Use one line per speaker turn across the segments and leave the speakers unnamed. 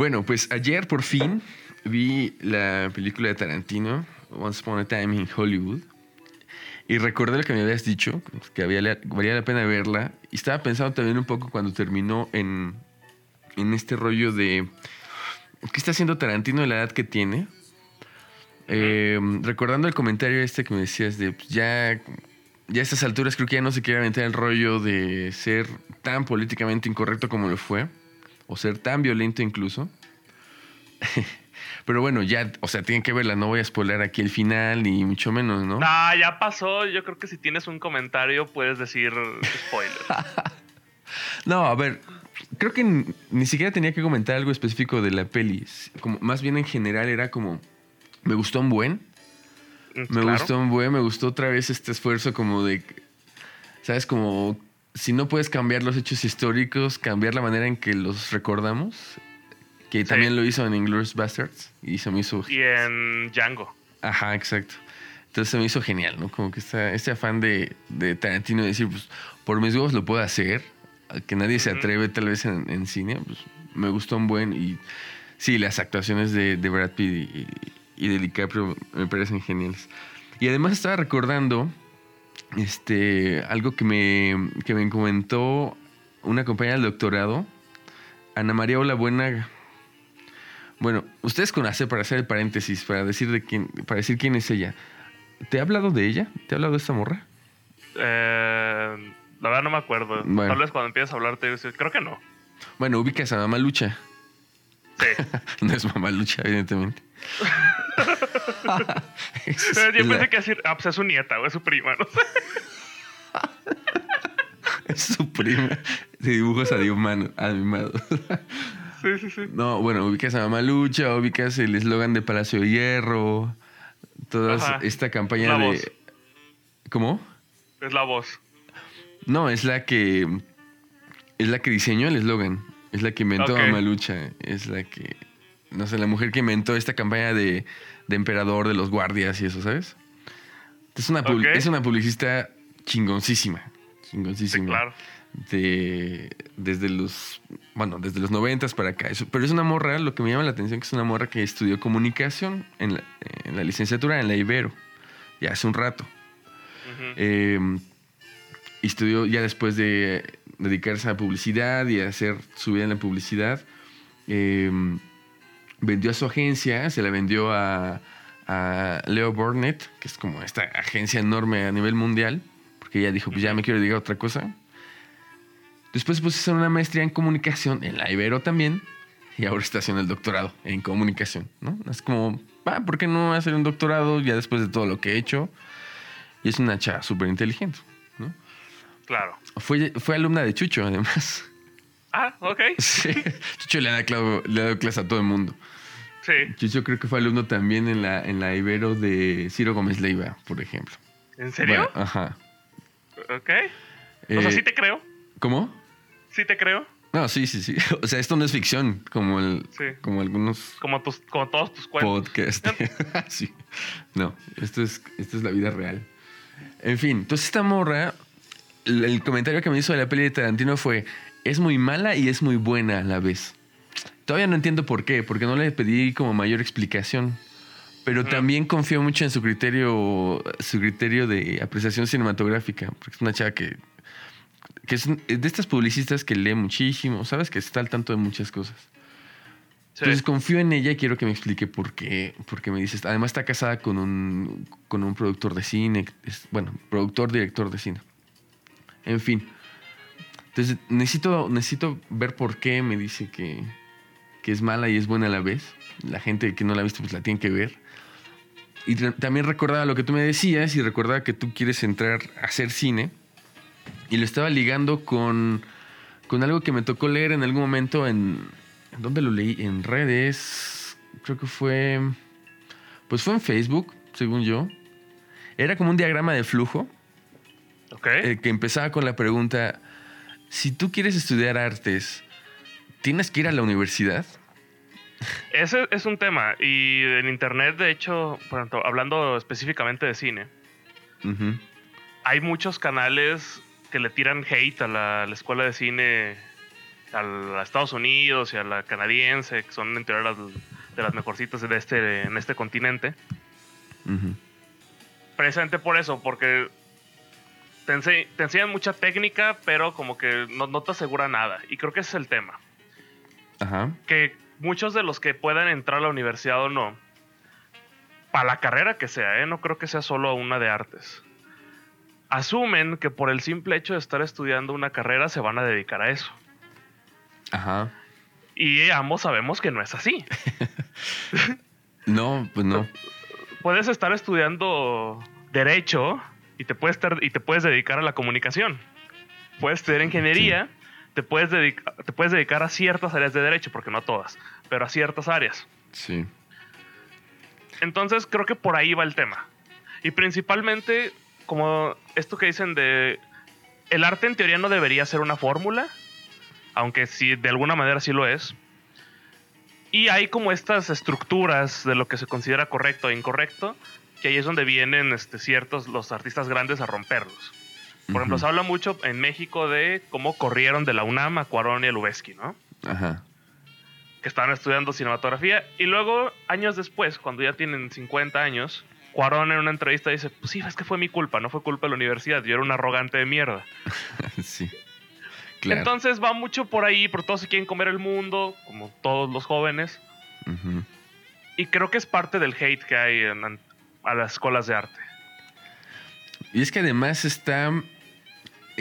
Bueno, pues ayer por fin vi la película de Tarantino, Once Upon a Time in Hollywood. Y recordé lo que me habías dicho, que había, valía la pena verla. Y estaba pensando también un poco cuando terminó en, en este rollo de... ¿Qué está haciendo Tarantino de la edad que tiene? Eh, recordando el comentario este que me decías de pues, ya, ya a estas alturas creo que ya no se quiere aventar el rollo de ser tan políticamente incorrecto como lo fue, o ser tan violento incluso. Pero bueno, ya, o sea, tienen que verla, no voy a spoiler aquí el final, ni mucho menos, ¿no?
Ah, ya pasó. Yo creo que si tienes un comentario puedes decir spoiler.
no, a ver, creo que ni siquiera tenía que comentar algo específico de la peli. Como, más bien en general era como, me gustó un buen. Mm, me gustó un buen, me gustó otra vez este esfuerzo como de, ¿sabes? Como si no puedes cambiar los hechos históricos, cambiar la manera en que los recordamos que también lo hizo en Inglourious Bastards y se me hizo...
Y en Django.
Ajá, exacto. Entonces se me hizo genial, ¿no? Como que este afán de, Tarantino de decir, pues, por mis huevos lo puedo hacer, que nadie se atreve tal vez en, cine, pues me gustó un buen y sí, las actuaciones de, Brad Pitt y, de DiCaprio me parecen geniales. Y además estaba recordando este, algo que me, que me comentó una compañera del doctorado, Ana María Ola Buena bueno, ustedes conocen para hacer el paréntesis, para decir de quién, para decir quién es ella. ¿Te ha hablado de ella? ¿Te ha hablado de esta morra?
Eh, la verdad no me acuerdo. Tal vez cuando empiezas a hablar te creo que no.
Bueno, ubicas a Mamá Lucha.
Sí.
no es Mamá Lucha, evidentemente.
Yo pensé que decir, ah, pues es su nieta o es su prima, no
es su prima de dibujos animados.
Sí, sí, sí.
No, bueno, ubicas a Mamalucha, ubicas el eslogan de Palacio de Hierro, toda esta campaña de... ¿Cómo?
Es la voz.
No, es la que... Es la que diseñó el eslogan. Es la que inventó a Mamalucha. Es la que... No sé, la mujer que inventó esta campaña de, de emperador, de los guardias y eso, ¿sabes? Es una, es una publicista chingoncísima. Chingoncísima. Sí,
claro
de, desde los, bueno, desde los noventas para acá. pero es una morra, lo que me llama la atención que es una morra que estudió comunicación en la, en la licenciatura en la Ibero, ya hace un rato. Em, estudió ya después de dedicarse a publicidad y a hacer su vida en la publicidad. Em, vendió a su agencia, se la vendió a, a Leo Burnett, que es como esta agencia enorme a nivel mundial, porque ella dijo, pues ya me quiero dedicar a otra cosa. Después a hacer una maestría en comunicación en la Ibero también. Y ahora está haciendo el doctorado en comunicación, ¿no? Es como, ah, ¿por qué no hacer un doctorado ya después de todo lo que he hecho? Y es una chava súper inteligente, ¿no?
Claro.
Fue, fue alumna de Chucho, además.
Ah, ok.
Sí. Chucho le ha, dado, clase a todo el mundo.
Sí.
Chucho creo que fue alumno también en la, en la Ibero de Ciro Gómez Leiva, por ejemplo.
¿En serio?
ajá.
Ok. o sea, eh, sí te creo.
¿Cómo?
Sí te creo.
No, sí, sí, sí. O sea, esto no es ficción, como el, como algunos
como tus, como todos tus cuentos.
Podcast. sí. No, esto es, esto es la vida real. En fin, entonces esta morra, el, comentario que me hizo de la peli de Tarantino fue: es muy mala y es muy buena a la vez. Todavía no entiendo por qué, porque no le pedí como mayor explicación. Pero también confío mucho en su criterio, su criterio de apreciación cinematográfica, porque es una chava que que es de estas publicistas que lee muchísimo, ¿sabes? Que está al tanto de muchas cosas. Entonces confío en ella y quiero que me explique por qué, porque me dices, además está casada con un, con un productor de cine, bueno, productor, director de cine. En fin. Entonces necesito, necesito ver por qué me dice que, que es mala y es buena a la vez. La gente que no la ha visto pues la tiene que ver. Y también recordaba lo que tú me decías y recordaba que tú quieres entrar a hacer cine. Y lo estaba ligando con, con algo que me tocó leer en algún momento en... ¿Dónde lo leí? En redes. Creo que fue... Pues fue en Facebook, según yo. Era como un diagrama de flujo.
Ok.
Eh, que empezaba con la pregunta, si tú quieres estudiar artes, ¿tienes que ir a la universidad?
Ese es un tema. Y en internet, de hecho, hablando específicamente de cine, hay muchos canales que le tiran hate a la, escuela de cine a la Estados Unidos y a la canadiense, que son en teoría las, de las mejorcitas de este, en este continente. Precisamente por eso, porque te, enseñan mucha técnica, pero como que no, no, te asegura nada. Y creo que ese es el tema.
Ajá.
Que muchos de los que puedan entrar a la universidad o no, para la carrera que sea, ¿eh? no creo que sea solo una de artes, asumen que por el simple hecho de estar estudiando una carrera se van a dedicar a eso.
Ajá.
Y ambos sabemos que no es así.
no, pues no.
Puedes estar estudiando derecho y te puedes, y te puedes dedicar a la comunicación. Puedes estudiar ingeniería, te, puedes te puedes dedicar a ciertas áreas de derecho, porque no a todas, pero a ciertas áreas.
Sí.
Entonces creo que por ahí va el tema. Y principalmente, como esto que dicen de... El arte en teoría no debería ser una fórmula, aunque sí, de alguna manera sí lo es. Y hay como estas estructuras de lo que se considera correcto e incorrecto, que ahí es donde vienen este, ciertos los artistas grandes a romperlos. Por ejemplo, se habla mucho en México de cómo corrieron de la UNAM a Cuarón y a Lubeski, ¿no?
Ajá.
Que estaban estudiando cinematografía. Y luego, años después, cuando ya tienen 50 años, Cuarón en una entrevista dice, pues sí, es que fue mi culpa, no fue culpa de la universidad, yo era un arrogante de mierda.
sí.
Entonces va mucho por ahí, por todos se quieren comer el mundo, como todos los jóvenes. Y creo que es parte del hate que hay a las escuelas de arte.
Y es que además está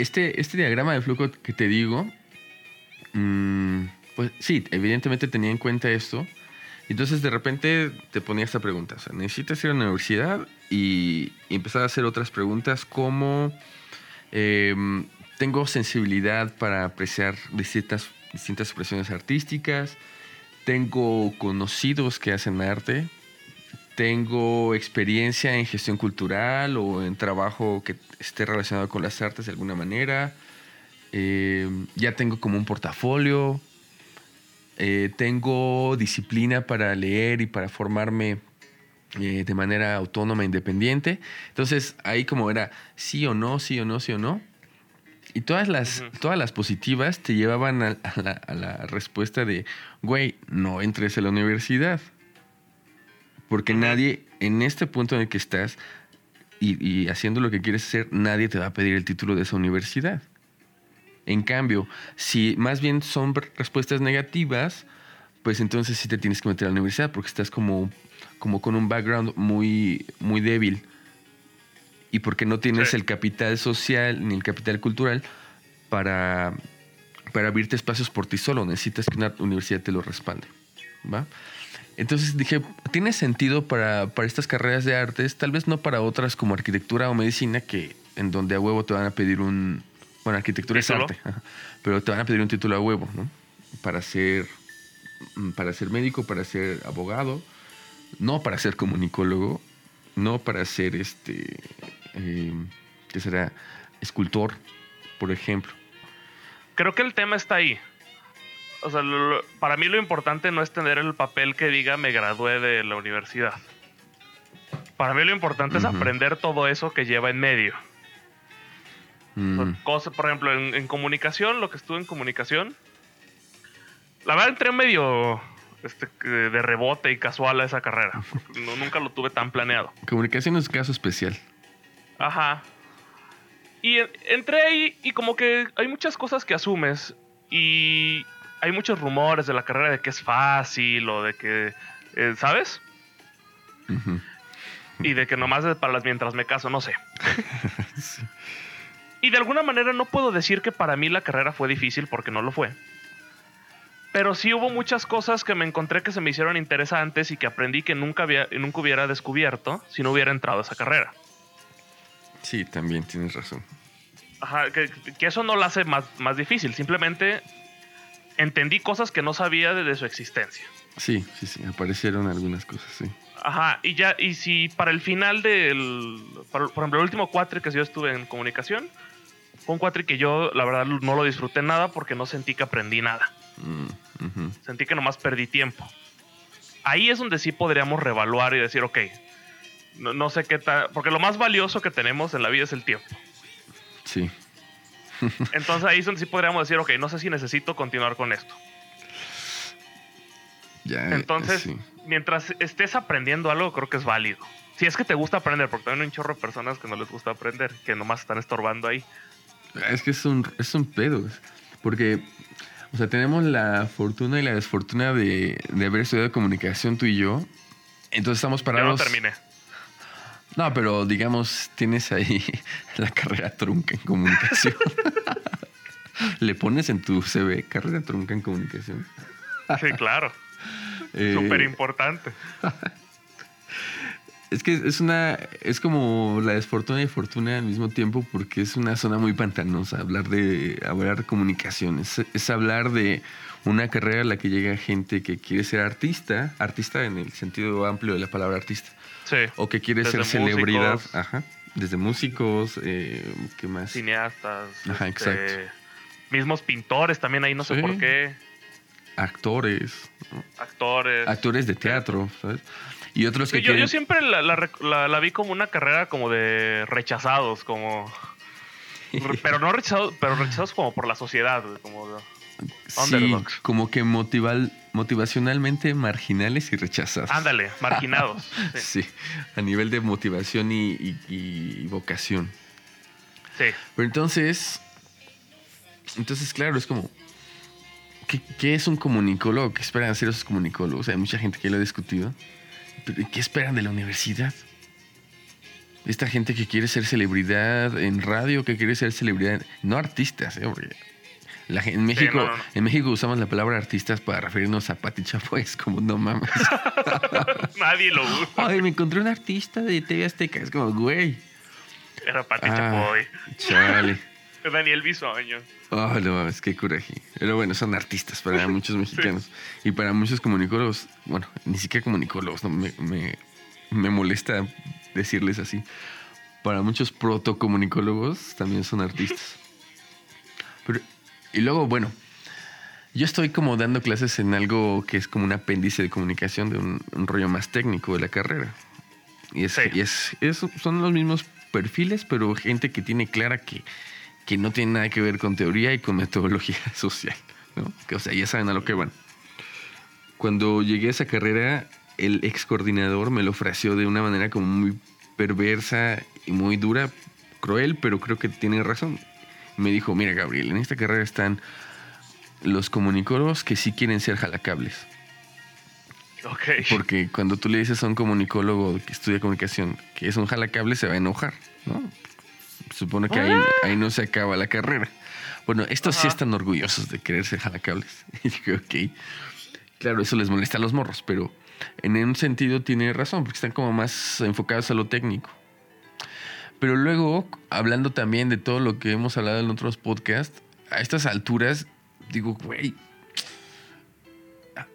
este, este diagrama de flujo que te digo, mm, pues sí, evidentemente tenía en cuenta esto. Entonces de repente te ponía esta pregunta, necesitas ir a la universidad y, empezar a hacer otras preguntas como... Em, tengo sensibilidad para apreciar distintas, distintas expresiones artísticas. Tengo conocidos que hacen arte. Tengo experiencia en gestión cultural o en trabajo que esté relacionado con las artes de alguna manera. Eh, ya tengo como un portafolio. Eh, tengo disciplina para leer y para formarme eh, de manera autónoma, e independiente. Entonces ahí como era sí o no, sí o no, sí o no. Y todas las, todas las positivas te llevaban a, la, respuesta de, güey, no entres a la universidad. Porque nadie, en este punto en el que estás y, haciendo lo que quieres hacer, nadie te va a pedir el título de esa universidad. En cambio, si más bien son respuestas negativas, pues entonces sí te tienes que meter a la universidad porque estás como, como con un background muy, muy débil y porque no tienes el capital social ni el capital cultural para, para abrirte espacios por ti solo. Necesitas que una universidad te lo respalde. ¿va? Entonces dije, tiene sentido para, para, estas carreras de artes, tal vez no para otras como arquitectura o medicina, que en donde a huevo te van a pedir un... Bueno, arquitectura es arte, pero te van a pedir un título a huevo, ¿no? Para ser, para ser médico, para ser abogado, no para ser comunicólogo, no para ser este eh, que será escultor, por ejemplo.
Creo que el tema está ahí. O sea, para mí lo importante no es tener el papel que diga me gradué de la universidad. Para mí lo importante es aprender todo eso que lleva en medio. Mm. por ejemplo, en, comunicación, lo que estuve en comunicación, la verdad entré medio este, de rebote y casual a esa carrera. nunca lo tuve tan planeado.
Comunicación es caso especial.
Ajá. Y entré ahí y como que hay muchas cosas que asumes y hay muchos rumores de la carrera de que es fácil o de que, eh, ¿sabes? Y de que nomás es para las mientras me caso, no sé. Y de alguna manera no puedo decir que para mí la carrera fue difícil porque no lo fue. Pero sí hubo muchas cosas que me encontré que se me hicieron interesantes y que aprendí que nunca, había, nunca hubiera descubierto si no hubiera entrado a esa carrera.
Sí, también tienes razón.
Ajá, que, eso no lo hace más, más difícil. Simplemente entendí cosas que no sabía de, su existencia.
Sí, sí, sí. Aparecieron algunas cosas, sí.
Ajá, y ya, y si para el final del. por ejemplo, el último cuatri que yo estuve en comunicación, fue un cuatri que yo, la verdad, no lo disfruté nada porque no sentí que aprendí nada. Mm, sentí que nomás perdí tiempo. Ahí es donde sí podríamos revaluar y decir, ok, no, sé qué tal. Porque lo más valioso que tenemos en la vida es el tiempo.
Sí.
Entonces ahí sí podríamos decir, ok, no sé si necesito continuar con esto.
Ya,
Entonces,
sí.
mientras estés aprendiendo algo, creo que es válido. Si es que te gusta aprender, porque también hay un chorro de personas que no les gusta aprender, que nomás están estorbando ahí.
Es que es un, es un pedo. Porque, o sea, tenemos la fortuna y la desfortuna de, de haber estudiado comunicación tú y yo. Entonces estamos
Yo no
parados.
terminé.
No, pero digamos, tienes ahí la carrera trunca en comunicación. Le pones en tu CV carrera trunca en comunicación.
Sí, claro.
Eh,
Súper importante.
Es que es una. Es como la desfortuna y fortuna al mismo tiempo, porque es una zona muy pantanosa. Hablar de. Hablar de comunicación. Es, es hablar de una carrera a la que llega gente que quiere ser artista. Artista en el sentido amplio de la palabra artista.
Sí.
O que quiere ser celebridad.
músicos.
Ajá. Desde músicos. Eh, ¿Qué más?
Cineastas.
Ajá,
este,
exacto.
Mismos pintores también ahí, no sé por qué.
Actores. ¿no?
Actores.
Actores de teatro, ¿sabes? Y otros que
yo,
quieren.
yo siempre la, la rec- la- la vi como una carrera como de rechazados, como... Pero no rechazados, pero rechazados como por la sociedad, como...
Sí, como que motival, motivacionalmente marginales y rechazados.
Ándale, marginados. Sí.
Sí, a nivel de motivación y, y- y vocación.
sí.
Pero entonces, entonces claro, es como, ¿qué, qué es un comunicólogo? ¿Qué esperan hacer esos comunicólogos? Hay mucha gente que lo ha discutido. Pero ¿qué esperan de la universidad? Esta gente que quiere ser celebridad en radio, que quiere ser celebridad, no artistas, ¿eh? Porque la en, México,
no, no, no.
en México usamos la palabra artistas para referirnos a Pati Chapoy, es como, no mames.
Nadie lo usa.
Ay, me encontré un artista de TV Azteca, es como, güey.
Era Pati
Ah,
Chapoy.
Chale.
Daniel Bisoño.
Oh, no mames, qué coraje. Pero bueno, son artistas para muchos mexicanos. Y para muchos comunicólogos, bueno, ni siquiera comunicólogos, no, me, me, me molesta decirles así. Para muchos protocomunicólogos también son artistas. Pero, y luego, bueno, yo estoy como dando clases en algo que es como un apéndice de comunicación, de un, un rollo más técnico de la carrera. Y, es,
Sí.
y es, es- son los mismos perfiles, pero gente que tiene clara que, que no tiene nada que ver con teoría y con metodología social. ¿no? Que, o sea, ya saben a lo que van. Cuando llegué a esa carrera, el ex coordinador me lo ofreció de una manera como muy perversa y muy dura, cruel, pero creo que tiene razón. Me dijo, mira Gabriel, en esta carrera están los comunicólogos que sí quieren ser jalacables.
Ok.
Porque cuando tú le dices a un comunicólogo que estudia comunicación que es un jalacable, se va a enojar, ¿no? Supone que ahí, ahí no se acaba la carrera. Bueno, estos sí están orgullosos de querer ser jalacables. Y dije, ok. Claro, eso les molesta a los morros, pero en un sentido tiene razón, porque están como más enfocados a lo técnico. Pero luego, hablando también de todo lo que hemos hablado en otros podcasts, a estas alturas, digo, güey,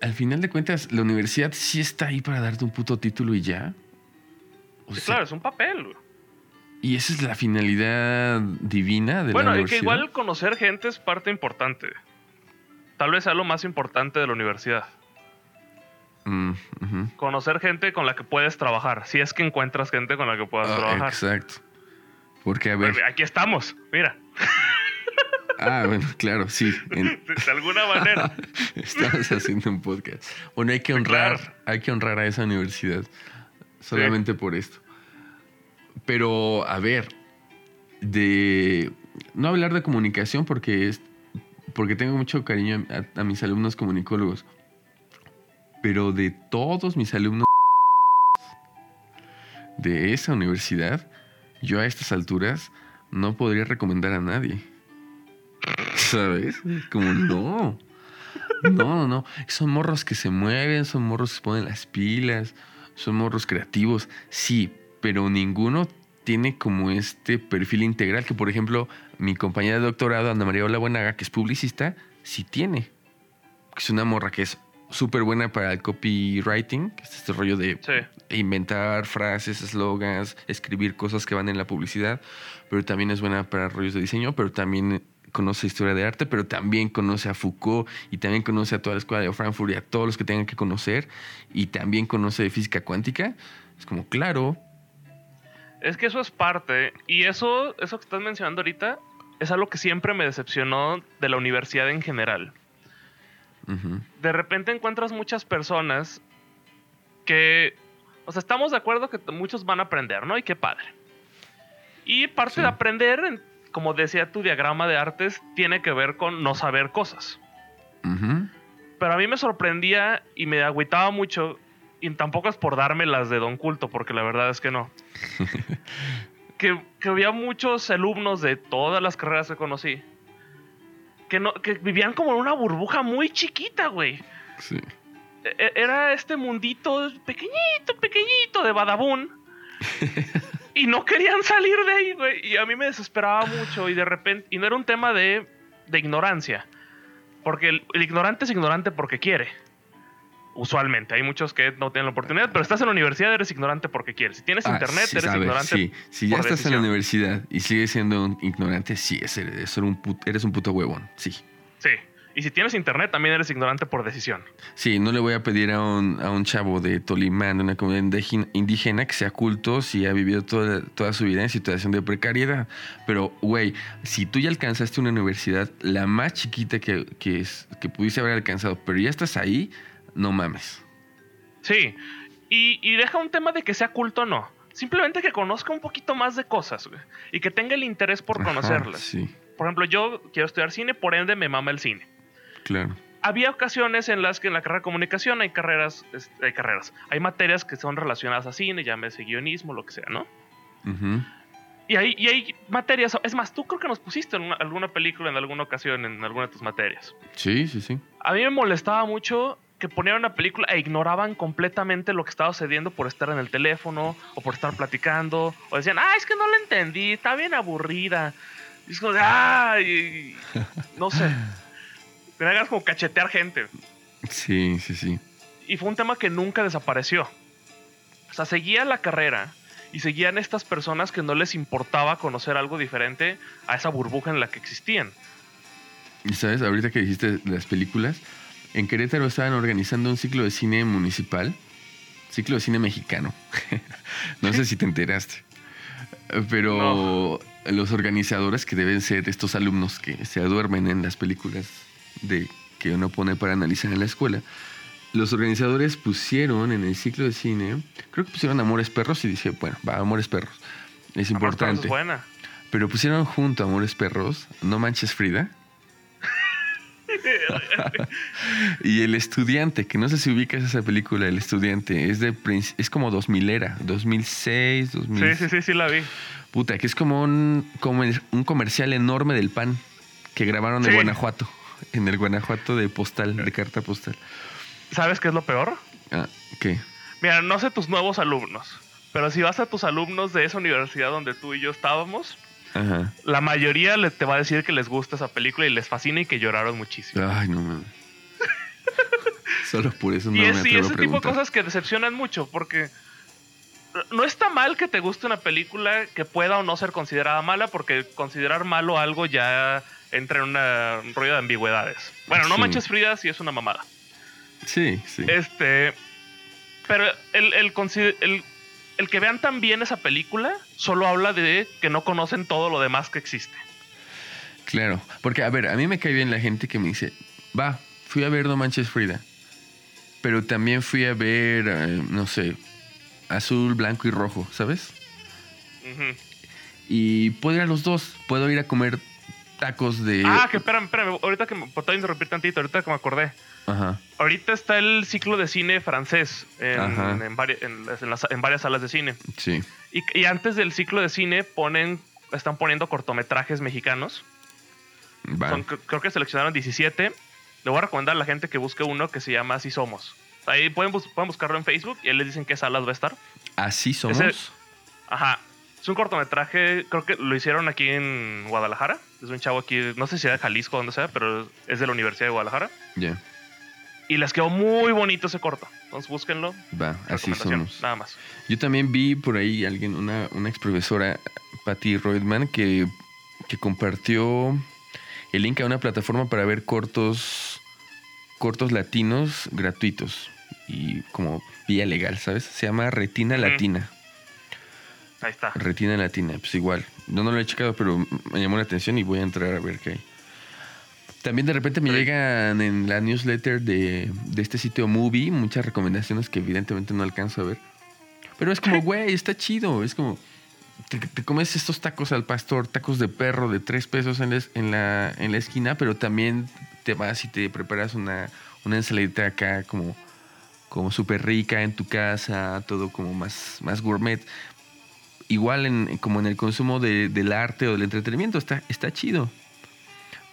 al final de cuentas, la universidad sí está ahí para darte un puto título y ya. O
Sí,
sea,
claro, es un papel. güey.
Y esa es la finalidad divina de
Bueno,
la universidad.
que igual conocer gente es parte importante. Tal vez sea lo más importante de la universidad.
Mm.
Conocer gente con la que puedes trabajar. Si es que encuentras gente con la que puedas
Ah,
trabajar.
exacto. Porque, a ver.
Pues, Aquí estamos, mira.
Ah, bueno, claro, sí. en-
De, alguna manera.
Estamos haciendo un podcast. Bueno, hay que honrar,
claro.
hay que honrar a esa universidad. Solamente por esto. Pero, a ver, de. No hablar de comunicación porque es. Porque tengo mucho cariño a, a mis alumnos comunicólogos. Pero de todos mis alumnos de esa universidad, yo a estas alturas no podría recomendar a nadie. ¿Sabes? Como no. No, no, no. Son morros que se mueven, son morros que se ponen las pilas, son morros creativos, sí, pero ninguno tiene como este perfil integral que, por ejemplo, mi compañera de doctorado, Ana María Olabuenaga, que es publicista, sí tiene. Es una morra que es súper buena para el copywriting, que es este rollo de
Sí.
inventar frases, eslogans, escribir cosas que van en la publicidad, pero también es buena para rollos de diseño, pero también conoce historia de arte, pero también conoce a Foucault y también conoce a toda la escuela de Frankfurt y a todos los que tengan que conocer y también conoce de física cuántica. Es como, claro,
Es que eso es parte. Y eso, eso que estás mencionando ahorita, es algo que siempre me decepcionó de la universidad en general. De repente encuentras muchas personas que, o sea, estamos de acuerdo que muchos van a aprender, ¿no? Y qué padre. Y parte
Sí.
de aprender, en- como decía tu diagrama de artes, tiene que ver con no saber cosas. Pero a mí me sorprendía y me agüitaba mucho, y tampoco es por darme las de Don Culto, porque la verdad es que no. que, que había muchos alumnos de todas las carreras que conocí que, no, que vivían como en una burbuja muy chiquita, güey.
Sí.
E- Era este mundito pequeñito, pequeñito de Badabun. y no querían salir de ahí, güey. Y a mí me desesperaba mucho. Y de repente. Y no era un tema de, de ignorancia. Porque el, el ignorante es ignorante porque quiere. Usualmente. Hay muchos que no tienen la oportunidad. Pero estás en la universidad, eres ignorante porque quieres. Si tienes
Ah,
internet,
sí,
eres
sabes,
ignorante.
Sí, si ya
por
estás en la universidad y sigues siendo un ignorante, sí, es- eres un, put- eres un puto huevón. Sí.
Sí. Y si tienes internet, también eres ignorante por decisión.
Sí, no le voy a pedir a un, a un chavo de Tolimán, de una comunidad indígena- indígena, que sea culto si ha vivido toda, toda su vida en situación de precariedad. Pero, güey, si tú ya alcanzaste una universidad, la más chiquita que, que, es- que pudiste haber alcanzado, pero ya estás ahí, no mames.
Sí. Y, y deja un tema de que sea culto o no. Simplemente que conozca un poquito más de cosas, güey. Y que tenga el interés por
Ajá,
conocerlas.
sí,
Por ejemplo, yo quiero estudiar cine, por ende me mama el cine.
claro.
Había ocasiones en las que en la carrera de comunicación hay carreras, hay carreras, hay materias que son relacionadas a cine, llámese guionismo, lo que sea, ¿no?
Ujú.
Y hay, y hay materias, es más, tú creo que nos pusiste en una- alguna película en alguna ocasión en alguna de tus materias.
Sí, sí, sí.
A mí me molestaba mucho que ponían una película e ignoraban completamente lo que estaba sucediendo por estar en el teléfono o por estar platicando. O decían, ah, es que no la entendí, está bien aburrida. Y es como de, ah, y- no sé. Tenía ganas como cachetear gente.
Sí, sí, sí.
Y fue un tema que nunca desapareció. O sea, seguía la carrera y seguían estas personas que no les importaba conocer algo diferente a esa burbuja en la que existían.
Y sabes, ahorita que dijiste las películas, en Querétaro estaban organizando un ciclo de cine municipal, ciclo de cine mexicano. no sé si te enteraste. Pero los organizadores, que deben ser estos alumnos que se duermen en las películas de que uno pone para analizar en la escuela, los organizadores pusieron en el ciclo de cine, creo que pusieron Amores Perros y dije, bueno, va, Amores Perros. Es
Amor,
importante.
Es buena.
Pero pusieron junto a Amores Perros, No Manches Frida. y El Estudiante, que no sé si ubicas esa película, El Estudiante, es de es como 2000 era, 2006, 2000.
Sí, sí, sí, sí la vi.
Puta, que es como un, comer- un comercial enorme del pan que grabaron en. Guanajuato, en el Guanajuato de postal, de carta postal.
¿Sabes qué es lo peor?
Ah, ¿qué?
Mira, no sé tus nuevos alumnos, pero si vas a tus alumnos de esa universidad donde tú y yo estábamos,
Ajá.
la mayoría le- te va a decir que les gusta esa película y les fascina y que lloraron muchísimo.
Ay, no mames. Solo por eso no
y
me
es, y
atrevo a
ese tipo de cosas que decepcionan mucho, porque no está mal que te guste una película que pueda o no ser considerada mala, porque considerar malo algo ya entra en una- un rollo de ambigüedades. Bueno, no
Sí.
manches Frida sí es una mamada.
Sí, sí.
Este. Pero el, el, el- el que vean tan bien esa película solo habla de que no conocen todo lo demás que existe.
Claro, porque a ver, a mí me cae bien la gente que me dice, va, fui a ver No Manches Frida, pero también fui a ver, eh, no sé, azul, blanco y rojo, ¿sabes? Y puedo ir a los dos, puedo ir a comer tacos de...
Ah, que espérame, espérame. Ahorita que me puedo interrumpir tantito, ahorita que me acordé.
Ajá,
Ahorita está el ciclo de cine francés en, en vari- en las- varias salas de cine.
sí.
Y, y antes del ciclo de cine ponen, están poniendo cortometrajes mexicanos. Son- cr- creo que seleccionaron 17. Le voy a recomendar a la gente que busque uno que se llama Así Somos. Ahí pueden, bus- pueden buscarlo en Facebook y ahí les dicen qué salas va a estar.
Así somos.
Ese- Ajá. Es un cortometraje, creo que lo hicieron aquí en Guadalajara. Es un chavo aquí, no sé si era de Jalisco o donde sea, pero es de la Universidad de Guadalajara.
Ya,
Y les quedó muy bonito ese corto. Entonces búsquenlo.
va, así somos.
Nada más.
Yo también vi por ahí alguien, una, una ex profesora, Patty Reutemann, que, que compartió el link a una plataforma para ver cortos, cortos latinos gratuitos y como vía legal, ¿sabes? Se llama Retina. Latina.
Ahí está.
Retina Latina, pues igual. No, no lo he checado, pero me llamó la atención y voy a entrar a ver qué hay. También de repente me llegan en la newsletter de, de este sitio Movie muchas recomendaciones que evidentemente no alcanzo a ver. Pero es como, güey, está chido. Es como, te, te comes estos tacos al pastor, tacos de perro de tres pesos en la, es- en la, en la esquina, pero también te vas y te preparas una, una ensaladita acá como, como súper rica en tu casa, todo como más, más gourmet. Igual en, como en el consumo de- del arte o del entretenimiento, está, está chido.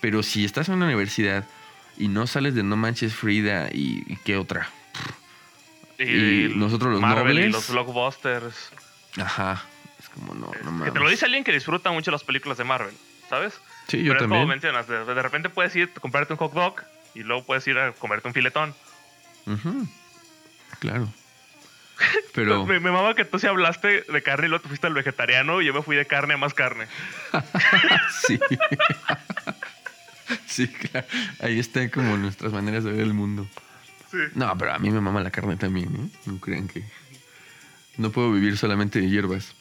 Pero si estás en una universidad y no sales de No Manches Frida y, y qué otra, Y nosotros los
Marvel y los blockbusters.
ajá, es como no, no
que
mames.
te lo dice alguien que disfruta mucho las películas de Marvel, ¿sabes?
Sí, yo
Pero es
también.
como mencionas, de, de repente puedes ir a comprarte un hot dog y luego puedes ir a comerte un filetón.
Ujú, Claro. Pero
Me, me mama que tú sí hablaste de carne y luego te fuiste al vegetariano y yo me fui de carne a más carne.
sí. sí, claro. Ahí están como nuestras maneras de ver el mundo.
Sí.
No, pero a mí me mama la carne también, ¿eh? No crean que no puedo vivir solamente de hierbas.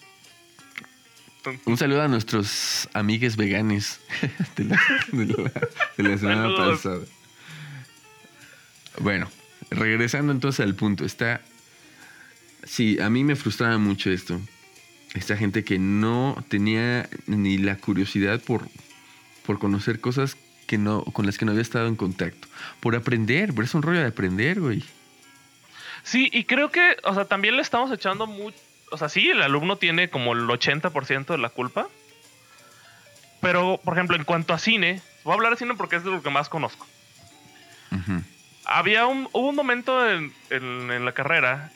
Un saludo a nuestros amigues veganes de la, de la- de la semana pasada. Bueno, regresando entonces al punto, está... Sí, a mí me frustraba mucho esto. Esta gente que no tenía ni la curiosidad por, por conocer cosas que no, con las que no había estado en contacto. Por aprender, pero es un rollo de aprender, güey.
Sí, y creo que, o sea, también le estamos echando mucho. O sea, sí, el alumno tiene como el 80% de la culpa. Pero, por ejemplo, en cuanto a cine, voy a hablar de cine porque es de lo que más conozco. Había un, hubo un momento en, en- en la carrera,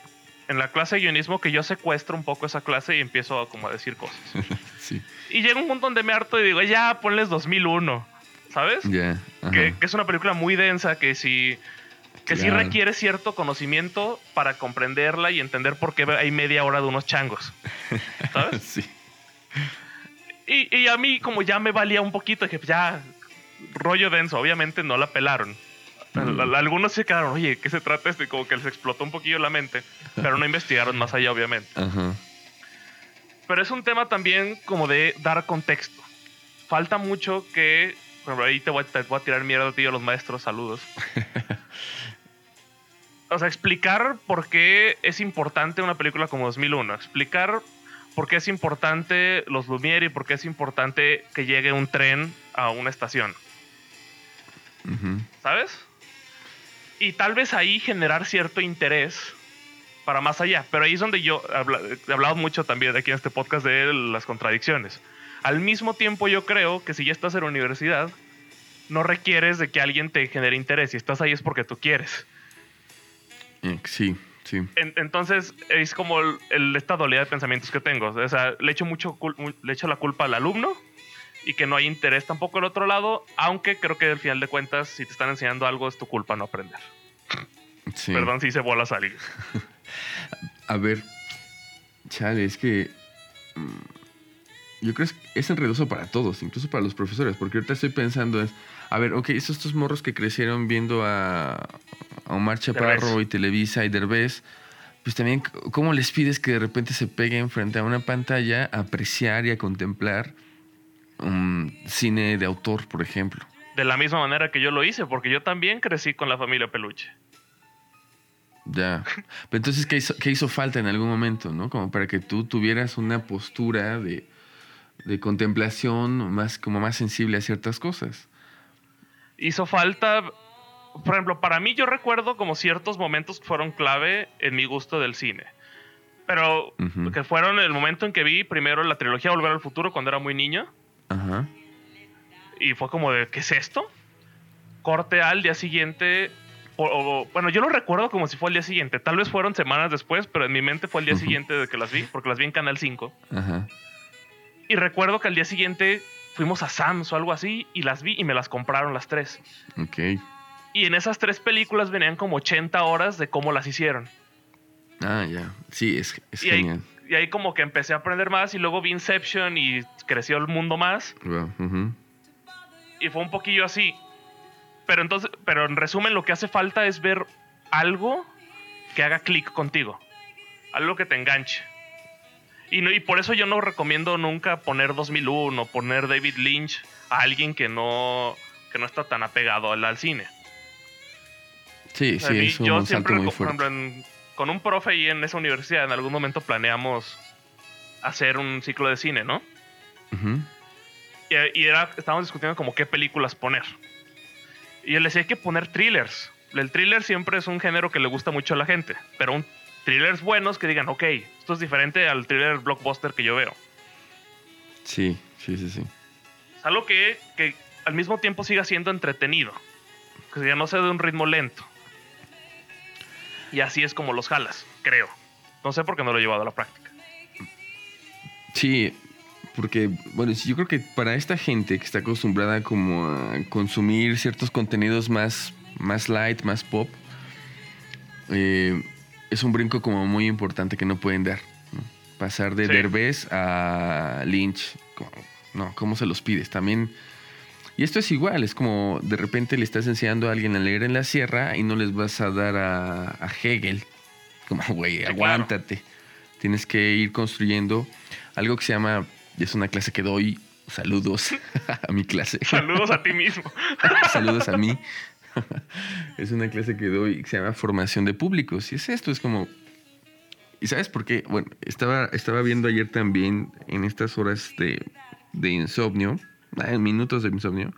en la clase de guionismo, que yo secuestro un poco esa clase y empiezo a, como a decir cosas.
sí,
Y llega un punto donde me harto y digo, ya, ponles 2001, ¿sabes? que, que es una película muy densa que sí que sí
Claro.
requiere cierto conocimiento para comprenderla y entender por qué hay media hora de unos changos. ¿Sabes?
sí.
Y, y a mí como ya me valía un poquito, dije, ya, rollo denso, obviamente no la pelaron.
Mm.
Al- Algunos se quedaron, oye, ¿qué se trata esto? Y como que les explotó un poquillo la mente, pero no investigaron más allá, obviamente.
Ajá.
Pero es un tema también como de dar contexto. Falta mucho que. Por ejemplo, ahí te voy, a- te voy a tirar mierda a ti y a los maestros, saludos. o sea, explicar por qué es importante una película como 2001. Explicar por qué es importante los Lumière y por qué es importante que llegue un tren a una estación. ¿Sabes? Y tal vez ahí generar cierto interés para más allá. Pero ahí es donde yo he hablado mucho también aquí en este podcast de las contradicciones. Al mismo tiempo yo creo que si ya estás en la universidad, no requieres de que alguien te genere interés. Si estás ahí es porque tú quieres.
Eh, Sí, sí.
En- entonces es como el, el- esta dualidad de pensamientos que tengo. O sea, le echo, mucho le echo la culpa al alumno y que no hay interés tampoco del otro lado, aunque creo que al final de cuentas, si te están enseñando algo, es tu culpa no aprender.
sí.
Perdón si hice bolas a alguien.
A ver, chale, es que mm, yo creo que es enredoso para todos, incluso para los profesores, porque ahorita estoy pensando es, a ver, ok, estos, estos morros que crecieron viendo a, a Omar Chaparro
Derbez.
y Televisa y Derbez, pues también, ¿cómo les pides que de repente se peguen frente a una pantalla a apreciar y a contemplar un cine de autor, por ejemplo?
De la misma manera que yo lo hice, porque yo también crecí con la familia Peluche.
Ya. Pero entonces, ¿qué hizo, qué hizo falta en algún momento, no? Como para que tú tuvieras una postura de, de contemplación más, como más sensible a ciertas cosas.
Hizo falta, por ejemplo, para mí yo recuerdo como ciertos momentos que fueron clave en mi gusto del cine. Pero que fueron el momento en que vi primero la trilogía Volver al Futuro cuando era muy niño.
Ajá.
Y fue como de, ¿qué es esto? Corte al día siguiente. o- o- bueno, yo lo recuerdo como si fue el día siguiente. Tal vez fueron semanas después, pero en mi mente fue el día siguiente de que las vi, porque las vi en Canal 5.
Ajá.
Y recuerdo que al día siguiente fuimos a Sam's o algo así y las vi y me las compraron las tres.
Ok.
Y en esas tres películas venían como 80 horas de cómo las hicieron.
Ah, ya. Sí, es, es
Y ahí,
genial.
y ahí como que empecé a aprender más y luego vi Inception y creció el mundo más.
Wow.
Y fue un poquillo así. Pero entonces, pero en resumen, lo que hace falta es ver algo que haga clic contigo. Algo que te enganche. Y, no, y por eso yo no recomiendo nunca poner 2001 o poner David Lynch a alguien que no, que no está tan apegado al, al cine.
Sí, sí, es un
yo siempre,
muy
por ejemplo, en- con un profe ahí en esa universidad, en algún momento planeamos hacer un ciclo de cine, ¿no? Y, y era, estábamos discutiendo como qué películas poner. Y él decía, hay que poner thrillers. El thriller siempre es un género que le gusta mucho a la gente, pero un thrillers buenos que digan, ok, esto es diferente al thriller blockbuster que yo veo.
Sí, sí, sí, sí.
Es algo que, que al mismo tiempo siga siendo entretenido, que ya no sea de un ritmo lento. Y así es como los jalas, creo. No sé por qué no lo he llevado a la práctica.
Sí, porque, bueno, yo creo que para esta gente que está acostumbrada como a consumir ciertos contenidos más, más light, más pop, eh, es un brinco como muy importante que no pueden dar. ¿no? Pasar de
Sí.
Derbez a Lynch, como- no, ¿cómo se los pides? También... Y esto es igual, es como de repente le estás enseñando a alguien a leer en la sierra y no les vas a dar a, a Hegel. Como, güey,
claro.
aguántate. Tienes que ir construyendo algo que se llama, es una clase que doy, saludos a mi clase.
Saludos a ti mismo.
saludos a mí. es una clase que doy que se llama formación de públicos. Y es esto, es como... ¿Y sabes por qué? Bueno, estaba, estaba viendo ayer también en estas horas de, de insomnio, ah, en minutos de insomnio,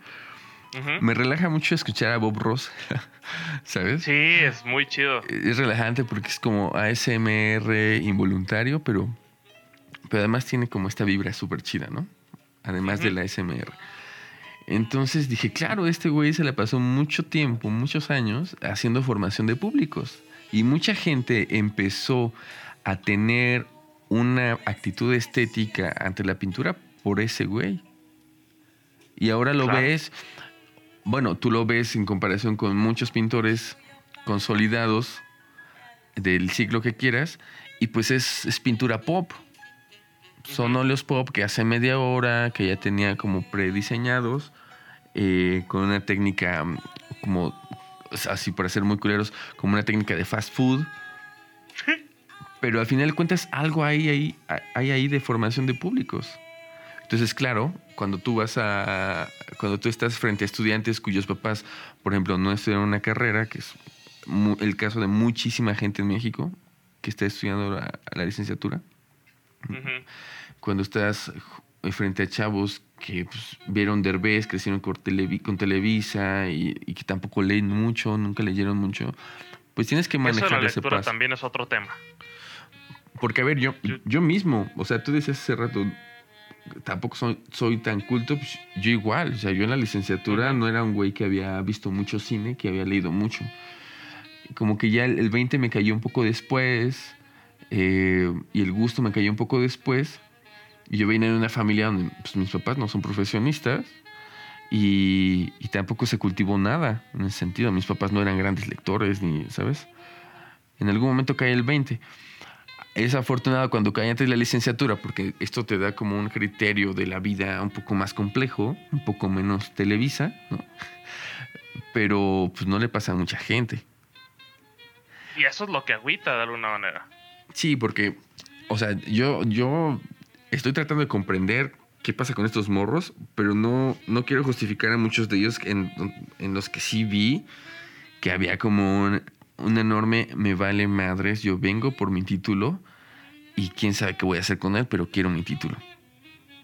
Ujú.
me relaja mucho escuchar a Bob Ross, ¿sabes?
Sí, es muy chido.
Es relajante porque es como ASMR involuntario, pero, pero además tiene como esta vibra súper chida, ¿no? Además de
Ujú.
la ASMR. Entonces dije, claro, este güey se le pasó mucho tiempo, muchos años, haciendo formación de públicos. Y mucha gente empezó a tener una actitud estética ante la pintura por ese güey. Y ahora lo
Claro.
ves, bueno, tú lo ves en comparación con muchos pintores consolidados del siglo que quieras, y pues es, es pintura pop. Son óleos pop que hace media hora, que ya tenía como prediseñados, eh, con una técnica mm, como, así para ser muy culeros, como una técnica de fast food. Pero al final de cuentas, algo hay ahí, hay ahí de formación de públicos. Entonces, claro, cuando tú vas a. Cuando tú estás frente a estudiantes cuyos papás, por ejemplo, no estudiaron una carrera, que es el caso de muchísima gente en México que está estudiando la, la licenciatura, Cuando estás frente a chavos que pues, vieron Derbez, crecieron con, Televi- con Televisa y, y que tampoco leen mucho, nunca leyeron mucho, pues tienes que
Eso de la
manejar ese paso.
también es otro tema.
Porque, a ver, yo,
Yo-
mismo, o sea, tú decías hace rato, tampoco soy, soy tan culto, pues, yo igual, o sea, yo en la licenciatura no era un güey que había visto mucho cine, que había leído mucho. Como que ya el, el 20 me cayó un poco después, eh, y el gusto me cayó un poco después, y yo venía de una familia donde pues, mis papás no son profesionistas, y, y tampoco se cultivó nada en ese sentido. Mis papás no eran grandes lectores, ni, ¿sabes? En algún momento cae el 20 es afortunado cuando cae antes de la licenciatura, porque esto te da como un criterio de la vida un poco más complejo, un poco menos televisa, ¿no? Pero pues no le pasa a mucha gente.
Y eso es lo que agüita de alguna manera.
Sí, porque, o sea, yo, yo estoy tratando de comprender qué pasa con estos morros, pero no, no quiero justificar a muchos de ellos en, en los que sí vi que había como un, un enorme me vale madres, yo vengo por mi título y quién sabe qué voy a hacer con él, pero quiero mi título.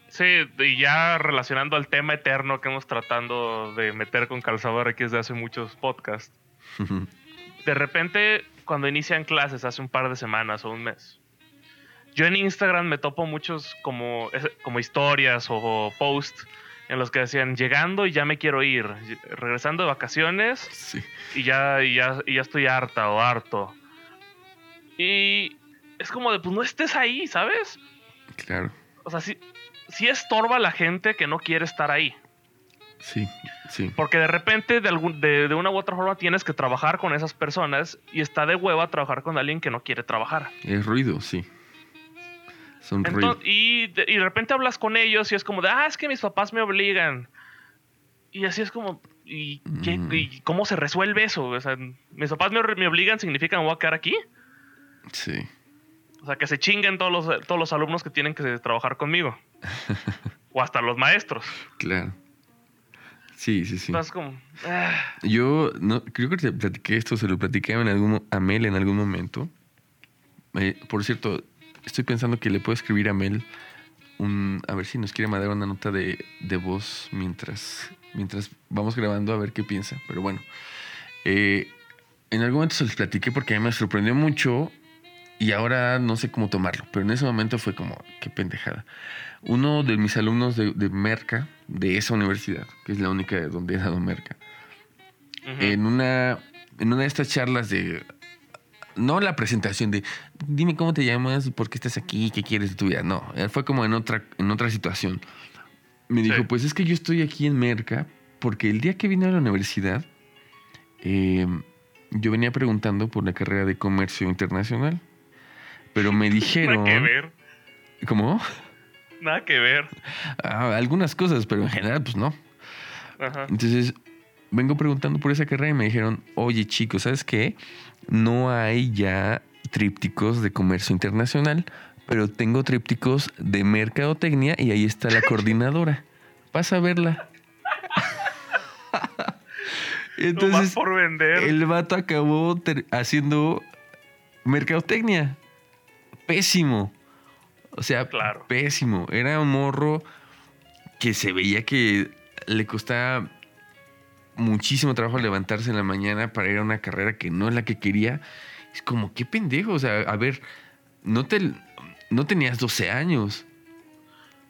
Sí, y ya relacionando al tema eterno que hemos tratando de meter con Calzador X desde hace muchos podcasts. De repente, cuando inician clases hace un par de semanas o un mes, yo en Instagram me topo muchos como, como historias o posts en los que decían, llegando y ya me quiero ir, regresando de vacaciones
sí.
y ya, y ya, y ya estoy harta o harto. Y es como de, pues no estés ahí, ¿sabes?
Claro.
O sea, sí, sí estorba a la gente que no quiere estar ahí.
Sí, sí.
Porque de repente, de, algún, de, de una u otra forma, tienes que trabajar con esas personas y está de hueva trabajar con alguien que no quiere trabajar.
Es ruido, sí. Son ruido.
Entonces, y, de, y de repente hablas con ellos y es como de, ah, es que mis papás me obligan. Y así es como, ¿y, qué-
Mm.
y cómo se resuelve eso? O sea, mis papás me, me obligan, significa que me voy a quedar aquí.
Sí.
O sea, que se chinguen todos los, todos los alumnos que tienen que trabajar conmigo. o hasta los maestros.
Claro. Sí, sí, sí.
Estás como. ah,
Yo no, creo que te platiqué esto, se lo platiqué en algún, a Mel en algún momento. Eh, por cierto, estoy pensando que le puedo escribir a Mel un, a ver si nos quiere mandar una nota de, de voz mientras, mientras vamos grabando a ver qué piensa. Pero bueno, eh, en algún momento se los platiqué porque a mí me sorprendió mucho y ahora no sé cómo tomarlo. Pero en ese momento fue como, qué pendejada. Uno de mis alumnos de, de Merca, de esa universidad, que es la única donde he dado Merca,
ujú.
en una en una de estas charlas de no la presentación de dime cómo te llamas y por qué estás aquí, qué quieres de tu vida. No, él fue como en otra en otra situación. Me
Sí.
dijo, pues es que yo estoy aquí en Merca porque el día que vine a la universidad eh, yo venía preguntando por la carrera de comercio internacional, pero me dijeron. ¿cómo?
Nada que ver.
Ah, algunas cosas, pero en general pues no.
Ajá.
Entonces, vengo preguntando por esa carrera y me dijeron, oye chicos, ¿sabes qué? No hay ya trípticos de comercio internacional, pero tengo trípticos de mercadotecnia y ahí está la coordinadora. Pasa a verla. Entonces,
por vender.
el vato acabó haciendo mercadotecnia. Pésimo. O sea,
Claro.
pésimo. Era un morro que se veía que le costaba muchísimo trabajo levantarse en la mañana para ir a una carrera que no es la que quería. Es como, qué pendejo. O sea, a ver, no, te, no tenías 12 años.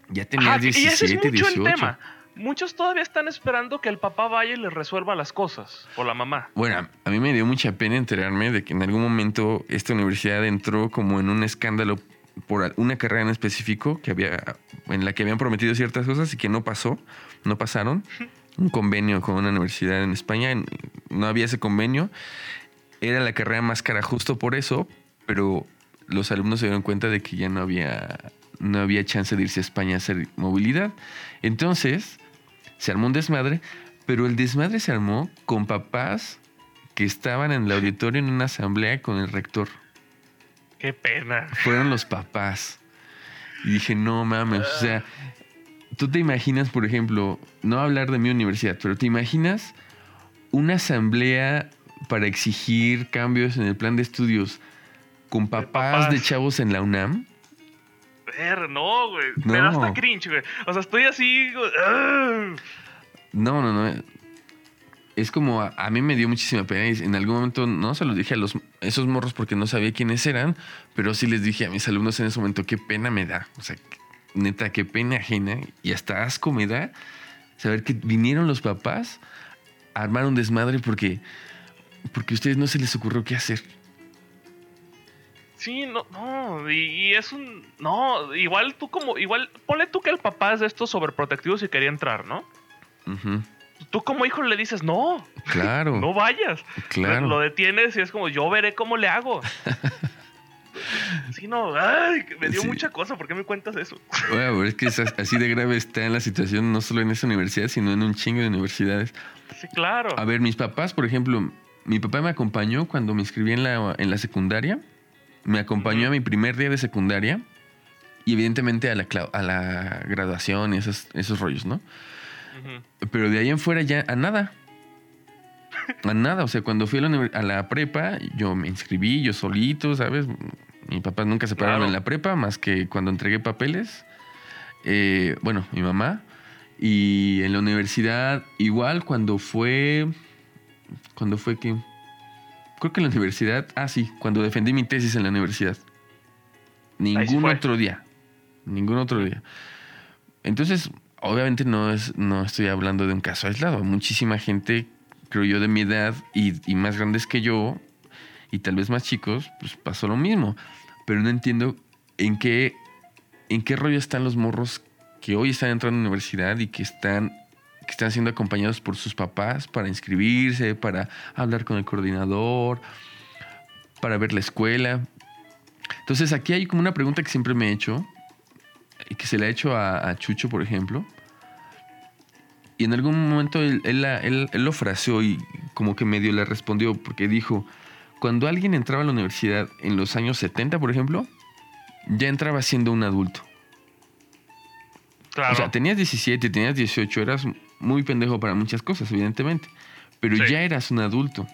Ya tenías
Ajá, y
17,
ese es mucho
18.
el tema. Muchos todavía están esperando que el papá vaya y les resuelva las cosas. O la mamá.
Bueno, a mí me dio mucha pena enterarme de que en algún momento esta universidad entró como en un escándalo por una carrera en específico que había, en la que habían prometido ciertas cosas y que no pasó, no pasaron. Un convenio con una universidad en España, no había ese convenio. Era la carrera más cara justo por eso, pero los alumnos se dieron cuenta de que ya no había, no había chance de irse a España a hacer movilidad. Entonces, se armó un desmadre, pero el desmadre se armó con papás que estaban en el auditorio en una asamblea con el rector.
Qué pena.
Fueron los papás. Y dije, no mames, o sea, tú te imaginas, por ejemplo, no hablar de mi universidad, pero te imaginas una asamblea para exigir cambios en el plan de estudios con papás de,
papás.
chavos en la UNAM.
Ver, no, güey. Me da hasta cringe, güey. O sea, estoy así.
No, no, no. Es como a, a mí me dio muchísima pena y en algún momento no se los dije a los esos morros porque no sabía quiénes eran, pero sí les dije a mis alumnos en ese momento qué pena me da, o sea, neta qué pena ajena y hasta asco me da saber que vinieron los papás a armar un desmadre porque porque a ustedes no se les ocurrió qué hacer.
Sí, no, no. Y, y es un. No, igual tú como. Igual. Ponle tú que el papá es de estos sobreprotectivos y quería entrar, ¿no?
Ujú,
Tú como hijo le dices, no,
Claro,
no vayas.
claro.
Lo detienes y es como, yo veré cómo le hago. Sí, no, ay, me dio
Sí.
mucha cosa. ¿Por qué me cuentas eso?
Bueno, pero es que es as- así de grave está la situación no solo en esa universidad, sino en un chingo de universidades.
Sí, claro.
A ver, mis papás, por ejemplo, mi papá me acompañó cuando me inscribí en la, en la secundaria. Me acompañó a mi primer día de secundaria y evidentemente a la, a la graduación y esos, esos rollos, ¿no? Pero de ahí en fuera ya a nada. A nada. O sea, cuando fui a la, a la prepa, yo me inscribí yo solito, ¿sabes? Mi papá nunca se pararon
Claro.
en la prepa más que cuando entregué papeles. Eh, bueno, mi mamá. Y en la universidad, igual cuando fue. Cuando fue que. Creo que en la universidad. Ah, sí, cuando defendí mi tesis en la universidad. Ningún otro día. Ningún otro día. Entonces, obviamente no, es, no estoy hablando de un caso aislado. Muchísima gente, creo yo, de mi edad y, más grandes que yo, y tal vez más chicos, pues pasó lo mismo. Pero no entiendo en qué, en qué rollo están los morros que hoy están entrando a la universidad y que están, que están siendo acompañados por sus papás para inscribirse, para hablar con el coordinador, para ver la escuela. Entonces aquí hay como una pregunta que siempre me he hecho y que se le ha hecho a Chucho, por ejemplo. Y en algún momento él, él él- él lo fraseó y como que medio le respondió porque dijo, cuando alguien entraba a la universidad en los años 70, por ejemplo, ya entrabas siendo un adulto.
Claro.
O sea, tenías 17, tenías 18, eras muy pendejo para muchas cosas, evidentemente. Pero
Sí.
ya eras un adulto.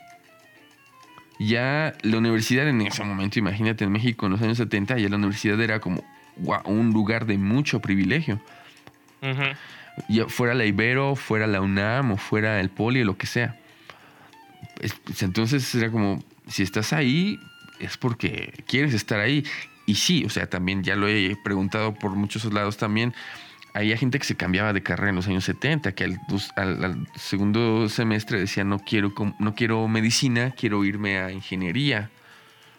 Ya la universidad en ese momento, imagínate en México en los años 70, ya la universidad era como guau, un lugar de mucho privilegio. Ya fuera la Ibero, fuera la UNAM o fuera el Poli o lo que sea. Es- pues, entonces era como, si estás ahí, es porque quieres estar ahí. Y sí, o sea, también ya lo he preguntado por muchos lados también. Había gente que se cambiaba de carrera en los años 70, que al, al- al segundo semestre decía, no quiero, no quiero medicina, quiero irme a ingeniería.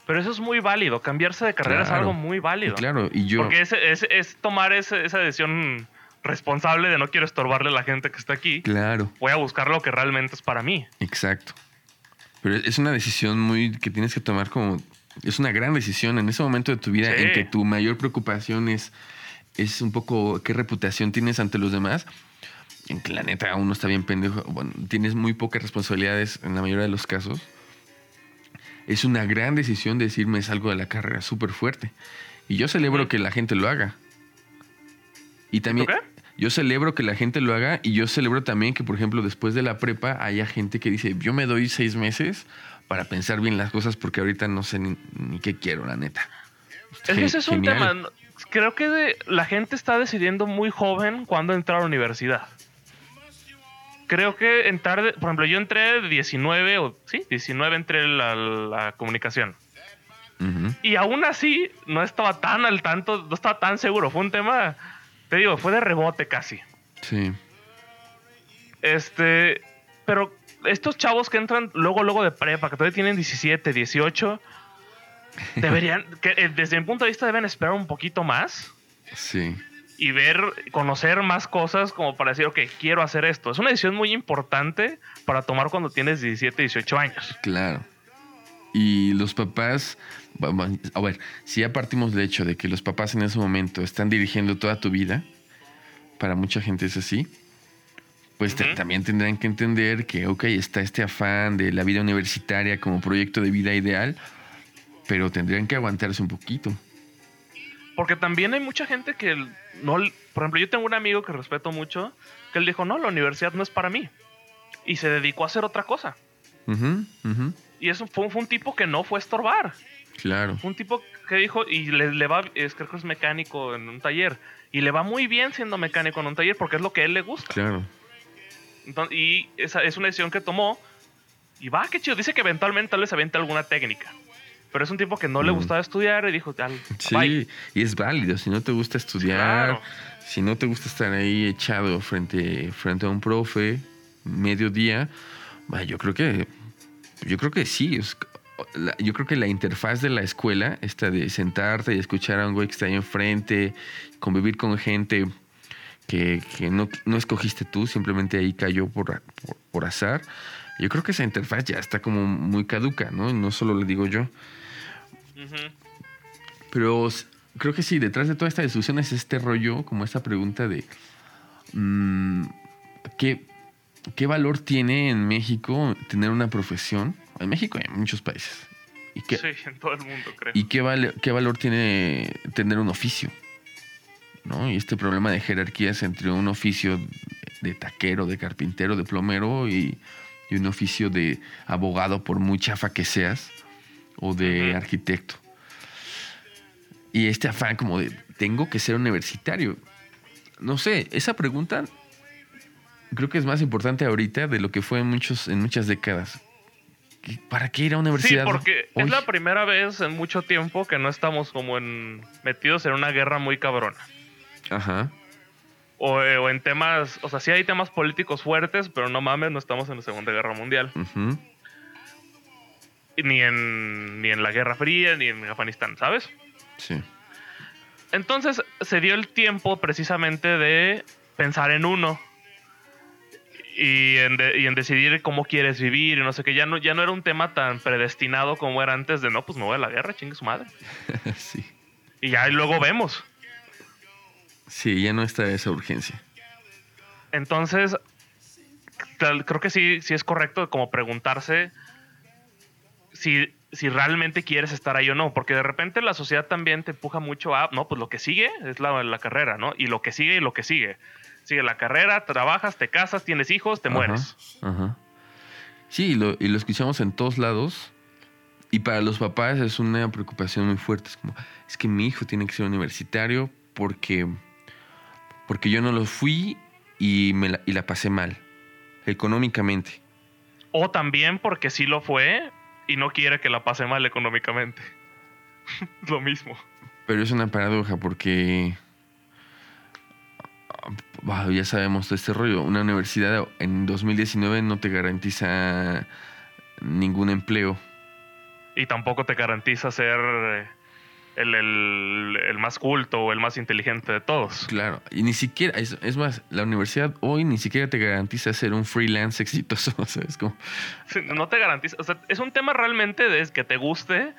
Pero eso es muy válido. Cambiarse de carrera es algo muy válido.
Claro, y yo...
Porque es, es- es tomar esa decisión responsable de no quiero estorbarle a la gente que está aquí.
Claro.
Voy a buscar lo que realmente es para mí.
Exacto. Pero es una decisión muy que tienes que tomar como es una gran decisión en ese momento de tu vida
Sí.
en que tu mayor preocupación es es un poco qué reputación tienes ante los demás. En que la neta uno está bien pendejo, bueno, tienes muy pocas responsabilidades en la mayoría de los casos. Es una gran decisión decirme salgo de la carrera súper fuerte. Y yo celebro
Ujú.
que la gente lo haga. Y también yo celebro que la gente lo haga y yo celebro también que, por ejemplo, después de la prepa haya gente que dice, yo me doy seis meses para pensar bien las cosas porque ahorita no sé ni, ni qué quiero, la neta.
Es que ese es un
genial.
tema. Creo que de- la gente está decidiendo muy joven cuándo entrar a la universidad. Creo que entrar, de- por ejemplo, yo entré de 19, o sí, 19 entré la, la comunicación. Y aún así no estaba tan al tanto, no estaba tan seguro. Fue un tema, te digo, fue de rebote casi.
Sí,
Este, pero estos chavos que entran luego, luego de prepa, que todavía tienen 17, 18, deberían, que eh, desde mi punto de vista deben esperar un poquito más
sí,
y ver, conocer más cosas como para decir, ok, quiero hacer esto. Es una decisión muy importante para tomar cuando tienes 17, 18 años.
claro. Y los papás, a ver, si ya partimos del hecho de que los papás en ese momento están dirigiendo toda tu vida, para mucha gente es así, pues también tendrán que entender que, ok, está este afán de la vida universitaria como proyecto de vida ideal, pero tendrían que aguantarse un poquito.
Porque también hay mucha gente que no, por ejemplo, yo tengo un amigo que respeto mucho, que él dijo, no, la universidad no es para mí. Y se dedicó a hacer otra cosa. Y eso fue, fue un tipo que no fue a estorbar.
Claro.
Fue un tipo que dijo, y le, le va, es, creo que es mecánico en un taller. Y le va muy bien siendo mecánico en un taller porque es lo que a él le gusta.
Claro.
Entonces, y esa es una decisión que tomó. Y va, qué chido. Dice que eventualmente tal vez avienta alguna técnica. Pero es un tipo que no le
Mm.
gustaba estudiar y dijo, "Al-
Sí,
bye".
y es válido. Si no te gusta estudiar,
Claro.
si no te gusta estar ahí echado frente, frente a un profe, mediodía, bah, yo creo que, yo creo que sí. es- la- yo creo que la interfaz de la escuela, esta de sentarte y escuchar a un güey que está ahí enfrente, convivir con gente que, que no, no escogiste tú, simplemente ahí cayó por, por, por azar. Yo creo que esa interfaz ya está como muy caduca, ¿no? No solo le digo yo. Pero creo que sí, detrás de toda esta discusión es este rollo, como esta pregunta de mm, ¿qué, ¿qué valor tiene en México tener una profesión? En México y en muchos países. ¿Y qué,
Sí, en todo el mundo, creo.
y qué, vale, qué valor tiene tener un oficio? ¿No? Y este problema de jerarquías entre un oficio de taquero, de carpintero, de plomero y, y un oficio de abogado, por muy chafa que seas, o de
Ujú.
arquitecto. Y este afán como de, tengo que ser universitario. No sé, esa pregunta creo que es más importante ahorita de lo que fue en, muchos, en muchas décadas. ¿Qué- ¿Para qué ir a una
Sí,
universidad?
porque
hoy?
es la primera vez en mucho tiempo que no estamos como en metidos en una guerra muy cabrona.
Ajá.
O, eh, o en temas, o sea, sí hay temas políticos fuertes, pero no mames, no estamos en la Segunda Guerra Mundial. Y Ni en, ni en la Guerra Fría, ni en Afganistán, ¿sabes?
Sí.
Entonces se dio el tiempo precisamente de pensar en uno y en, de- y en decidir cómo quieres vivir y no sé qué. Ya no, ya no era un tema tan predestinado como era antes de no, pues me voy a la guerra, chingue su madre.
sí.
Y ya luego vemos.
Sí, ya no está esa urgencia.
Entonces, tal- creo que sí, sí es correcto como preguntarse si, si realmente quieres estar ahí o no, porque de repente la sociedad también te empuja mucho a, no, pues lo que sigue es la, la carrera, ¿no? Y lo que sigue y lo que sigue. Sigue la carrera, trabajas, te casas, tienes hijos, te
Ajá,
mueres.
Ajá. Sí, y lo, y lo escuchamos en todos lados. Y para los papás es una preocupación muy fuerte. Es como, es que mi hijo tiene que ser universitario porque, porque yo no lo fui y, me la, y la pasé mal, económicamente.
O también porque sí lo fue y no quiere que la pase mal económicamente. lo mismo.
Pero es una paradoja porque ah, ya sabemos de este rollo. Una universidad en 2019 no te garantiza ningún empleo.
Y tampoco te garantiza ser eh, el, el- el más culto o el más inteligente de todos.
Claro, y ni siquiera, es, es más, la universidad hoy ni siquiera te garantiza ser un freelance exitoso. O sea, es como.
Sí, No te garantiza. O sea, es un tema realmente de que te guste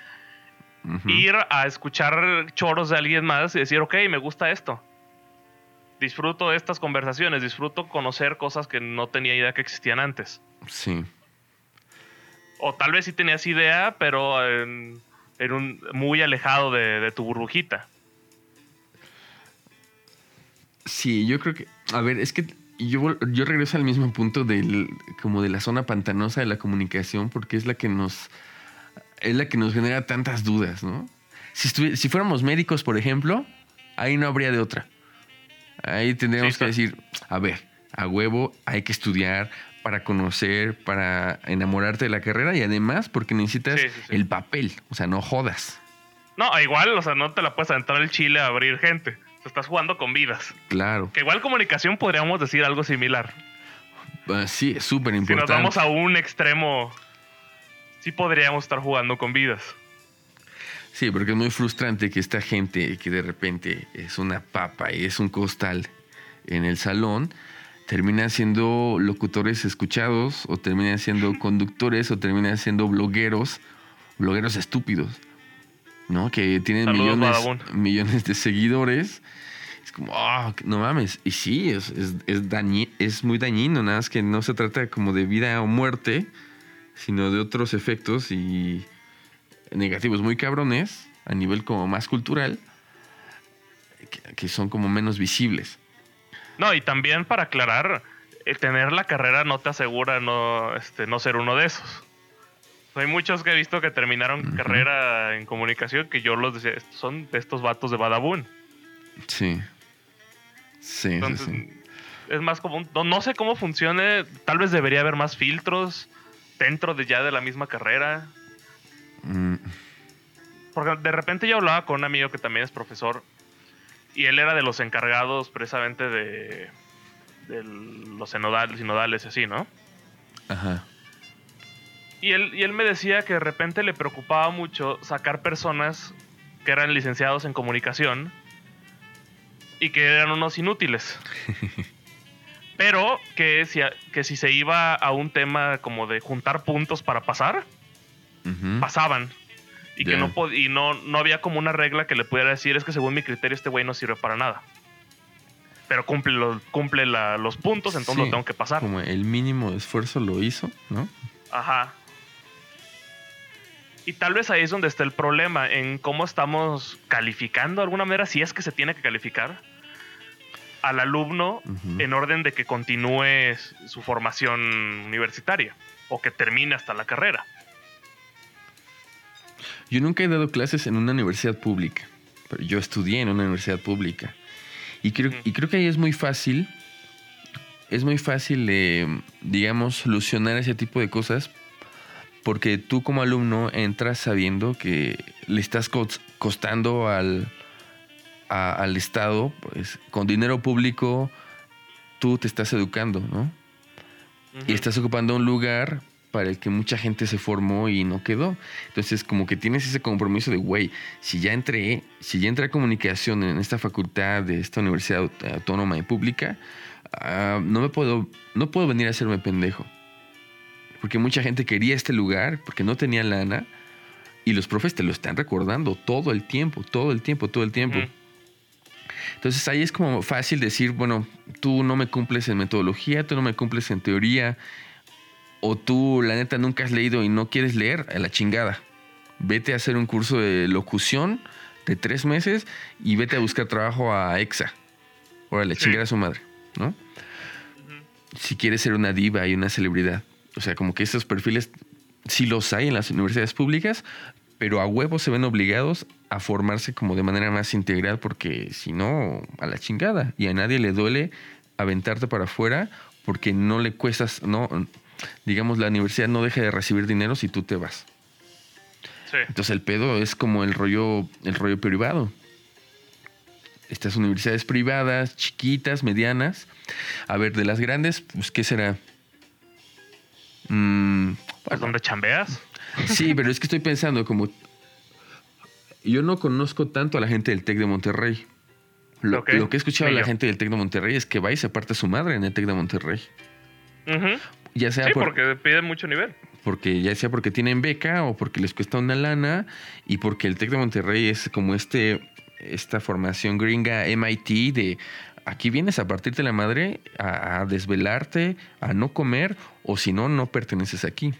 ir a escuchar choros de alguien más y decir, ok, me gusta esto. Disfruto de estas conversaciones, disfruto conocer cosas que no tenía idea que existían antes.
Sí.
O tal vez sí tenías idea, pero en, en un muy alejado de, de tu burbujita.
Sí, yo creo que. A ver, es que yo, yo regreso al mismo punto del. como de la zona pantanosa de la comunicación, porque es la que nos. es la que nos genera tantas dudas, ¿no? Si, si fuéramos médicos, por ejemplo, ahí no habría de otra. Ahí tendríamos
Sí,
que decir, a ver, a huevo hay que estudiar para conocer, para enamorarte de la carrera y además porque necesitas
Sí, sí, sí.
el papel, o sea, no jodas.
No, igual, o sea, no te la puedes entrar el chile a abrir gente. Sea, estás jugando con vidas.
Claro.
Que igual comunicación podríamos decir algo similar.
Ah, sí, es súper
Si nos
importante.
vamos a un extremo, sí podríamos estar jugando con vidas.
Sí, porque es muy frustrante que esta gente que de repente es una papa y es un costal en el salón, terminan siendo locutores escuchados o terminan siendo conductores o terminan siendo blogueros, blogueros estúpidos, ¿no? Que tienen
Saludos,
millones, millones de seguidores. Es como, ah, no mames. Y sí, es, es, es, dañi- es muy dañino, nada más que no se trata como de vida o muerte, sino de otros efectos y negativos muy cabrones a nivel como más cultural que, que son como menos visibles.
No, y también para aclarar, eh, tener la carrera no te asegura no, este, no ser uno de esos. Hay muchos que he visto que terminaron carrera en comunicación que yo los decía, "Estos son de estos vatos de Badabun.
Sí. Sí, sí,
Entonces,
sí.
es más común. No, no sé cómo funcione. Tal vez debería haber más filtros dentro de ya de la misma carrera.
Mm,
Porque de repente yo hablaba con un amigo que también es profesor y él era de los encargados precisamente de, de los sinodales, sinodales y así, ¿no?
Ajá.
Y él, y él me decía que de repente le preocupaba mucho sacar personas que eran licenciados en comunicación y que eran unos inútiles. Pero que si, que si se iba a un tema como de juntar puntos para pasar, Pasaban. Y que no, pod- y no, no había como una regla que le pudiera decir, es que según mi criterio este güey no sirve para nada. Pero cumple, los, cumple la- los puntos, entonces
Sí,
lo tengo que pasar.
Como el mínimo esfuerzo lo hizo, ¿no?
Ajá. Y tal vez ahí es donde está el problema, en cómo estamos calificando de alguna manera, si es que se tiene que calificar al alumno en orden de que continúe su formación universitaria o que termine hasta la carrera.
Yo nunca he dado clases en una universidad pública, pero yo estudié en una universidad pública. Y creo,
Ujú.
y creo que ahí es muy fácil, es muy fácil, eh, digamos, solucionar ese tipo de cosas, porque tú como alumno entras sabiendo que le estás cos- costando al, a- al Estado, pues con dinero público, tú te estás educando, ¿no? y estás ocupando un lugar para el que mucha gente se formó y no quedó. Entonces, como que tienes ese compromiso de, güey, si ya entré, si ya entré a comunicación en esta facultad de esta universidad aut- autónoma y pública, ah, no me puedo, no puedo venir a hacerme pendejo. Porque mucha gente quería este lugar porque no tenía lana y los profes te lo están recordando todo el tiempo, todo el tiempo, todo el tiempo.
Ujú.
Entonces ahí es como fácil decir, bueno, tú no me cumples en metodología, tú no me cumples en teoría. O tú, la neta, nunca has leído y no quieres leer, a la chingada. Vete a hacer un curso de locución de tres meses y vete a buscar trabajo a EXA. O a la
Sí.
chingada a su madre, ¿no? Si quieres ser una diva y una celebridad. O sea, como que esos perfiles sí los hay en las universidades públicas, pero a huevo se ven obligados a formarse como de manera más integral porque si no, a la chingada. Y a nadie le duele aventarte para afuera porque no le cuestas, no, digamos, la universidad no deja de recibir dinero si tú te vas.
Sí.
Entonces el pedo es como el rollo, el rollo privado. Estas universidades privadas, chiquitas, medianas. A ver, de las grandes, pues, ¿qué será? Mm,
Pues donde chambeas.
sí, pero es que estoy pensando como... Yo no conozco tanto a la gente del TEC de Monterrey. Lo,
Ok,
lo que he escuchado de la gente del TEC de Monterrey es que va y se parte su madre en el TEC de Monterrey.
Ujú.
Ya sea
Sí,
por-
porque piden mucho nivel.
porque ya sea porque tienen beca o porque les cuesta una lana y porque el Tec de Monterrey es como este esta formación gringa MIT de aquí vienes a partirte la madre, a, a desvelarte, a no comer o si no no perteneces aquí.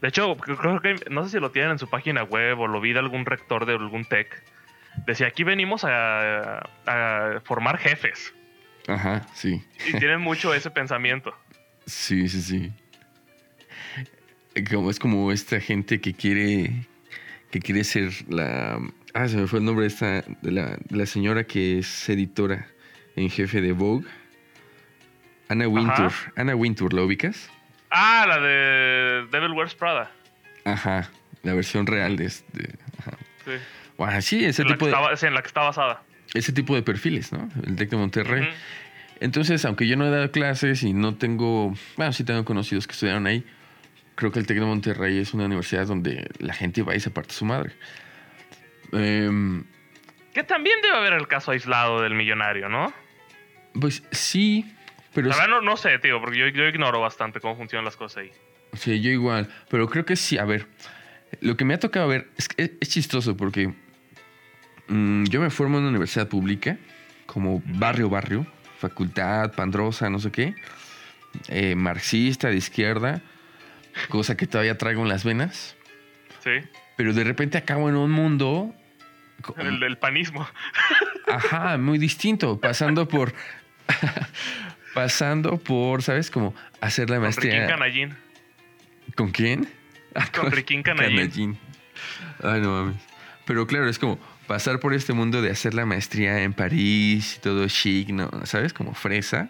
De hecho, creo que no sé si lo tienen en su página web o lo vi de algún rector de algún tech. Decía, aquí venimos a, a formar jefes.
Ajá, sí.
Y tienen mucho ese pensamiento.
Sí, sí, sí. Como es como esta gente que quiere que quiere ser la ah se me fue el nombre de esta de la, de la señora que es editora en jefe de Vogue. Anna Wintour. Anna Wintour, ¿la ubicas?
Ah, la de Devil Wears Prada.
Ajá, la versión real de este. Ajá.
Sí.
Bueno, sí, ese
en,
tipo de,
está, sí, en la que está basada.
ese tipo de perfiles, ¿no? El TEC de Monterrey.
Ujú.
Entonces, aunque yo no he dado clases y no tengo, bueno, sí tengo conocidos que estudiaron ahí, creo que el TEC de Monterrey es una universidad donde la gente va y se parte su madre. Em,
Que también debe haber el caso aislado del millonario, ¿no?
pues sí, pero
La verdad no, no sé, tío, porque yo, yo ignoro bastante cómo funcionan las cosas ahí.
sí, yo igual, pero creo que sí, a ver, lo que me ha tocado ver es, es, es chistoso porque mm, yo me formo en una universidad pública, como barrio, barrio, facultad, pandrosa, no sé qué, eh, marxista, de izquierda, cosa que todavía traigo en las venas.
Sí.
Pero de repente acabo en un mundo.
El del panismo.
Ajá, muy distinto. Pasando por. pasando por, ¿sabes? Como hacer la
Con Riquín
maestría.
Canallín.
¿Con quién? Ah,
Con Riquín Canallín.
Canallín. Ay, no mames. Pero claro, es como pasar por este mundo de hacer la maestría en París y todo chic, ¿no? ¿Sabes? Como fresa.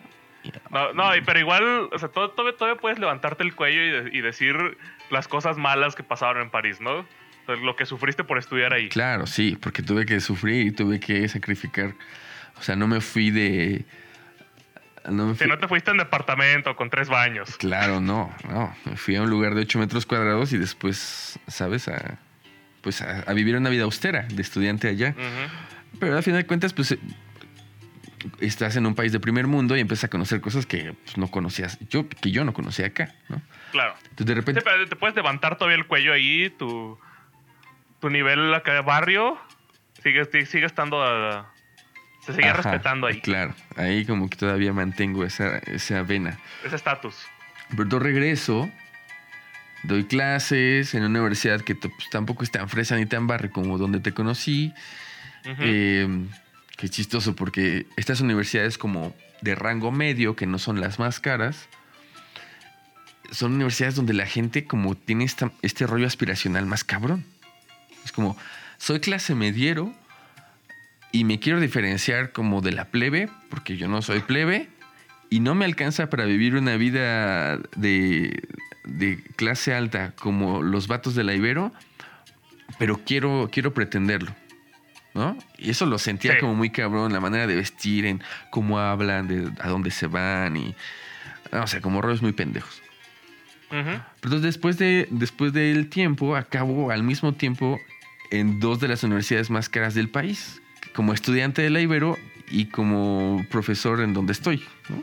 No, no, pero igual, o sea, todo- todavía, todavía puedes levantarte el cuello y, de- y decir las cosas malas que pasaron en París, ¿no? O sea, lo que sufriste por estudiar ahí.
Claro, sí, porque tuve que sufrir y tuve que sacrificar. O sea, no me fui de. No me
Si no te fuiste en departamento con tres baños.
Claro, no, no. Me fui a un lugar de 8 metros cuadrados y después, ¿sabes? A, pues a, a vivir una vida austera de estudiante allá.
Ujú.
Pero al final de cuentas, pues eh, estás en un país de primer mundo y empiezas a conocer cosas que pues, no conocías, yo, que yo no conocía acá, ¿no?
Claro.
Entonces de
Sí,
repente,
pero te puedes levantar todavía el cuello ahí, tu, tu nivel acá de barrio sigue, sigue estando a- se sigue
Ajá,
respetando ahí,
Claro, ahí como que todavía mantengo esa, esa vena.
ese estatus.
Pero regreso, doy clases en una universidad que pues, tampoco es tan fresa ni tan barrio como donde te conocí. Eh, qué chistoso, porque estas universidades como de rango medio, que no son las más caras, son universidades donde la gente como tiene esta- este rollo aspiracional más cabrón. Es como, soy clase mediero y me quiero diferenciar como de la plebe, porque yo no soy plebe, y no me alcanza para vivir una vida de, de clase alta como los vatos de la Ibero, pero quiero, quiero pretenderlo. ¿no? Y eso lo sentía
Sí.
como muy cabrón, la manera de vestir, en cómo hablan, de a dónde se van y... no, o sea, como rollos muy pendejos. Pero entonces después, de, después del tiempo, acabo al mismo tiempo en dos de las universidades más caras del país, como estudiante de la Ibero y como profesor en donde estoy. ¿no?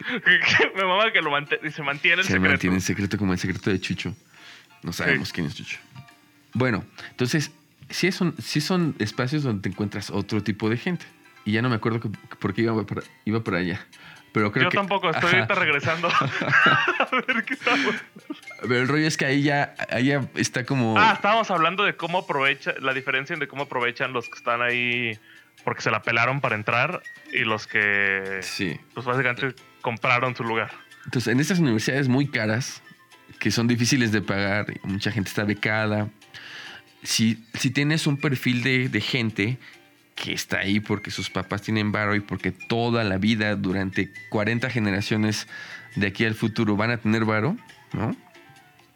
Me mama que lo mante- se mantiene el
Se
secreto.
mantiene en secreto como el secreto de Chucho. No sabemos
Sí.
quién es Chucho. Bueno, entonces, sí son, sí son espacios donde te encuentras otro tipo de gente. Y ya no me acuerdo por qué iba para, iba para allá. Pero creo
Yo
que,
tampoco, estoy
Ajá.
ahorita regresando a ver qué estamos.
Pero el rollo es que ahí ya, ahí ya está como.
Ah, estábamos hablando de cómo aprovecha, la diferencia de cómo aprovechan los que están ahí porque se la pelaron para entrar y los que,
Sí.
pues básicamente compraron su lugar.
Entonces, en estas universidades muy caras, que son difíciles de pagar, mucha gente está becada. Si, si tienes un perfil de, de gente que está ahí porque sus papás tienen varo y porque toda la vida, durante 40 generaciones de aquí al futuro, van a tener varo, ¿no?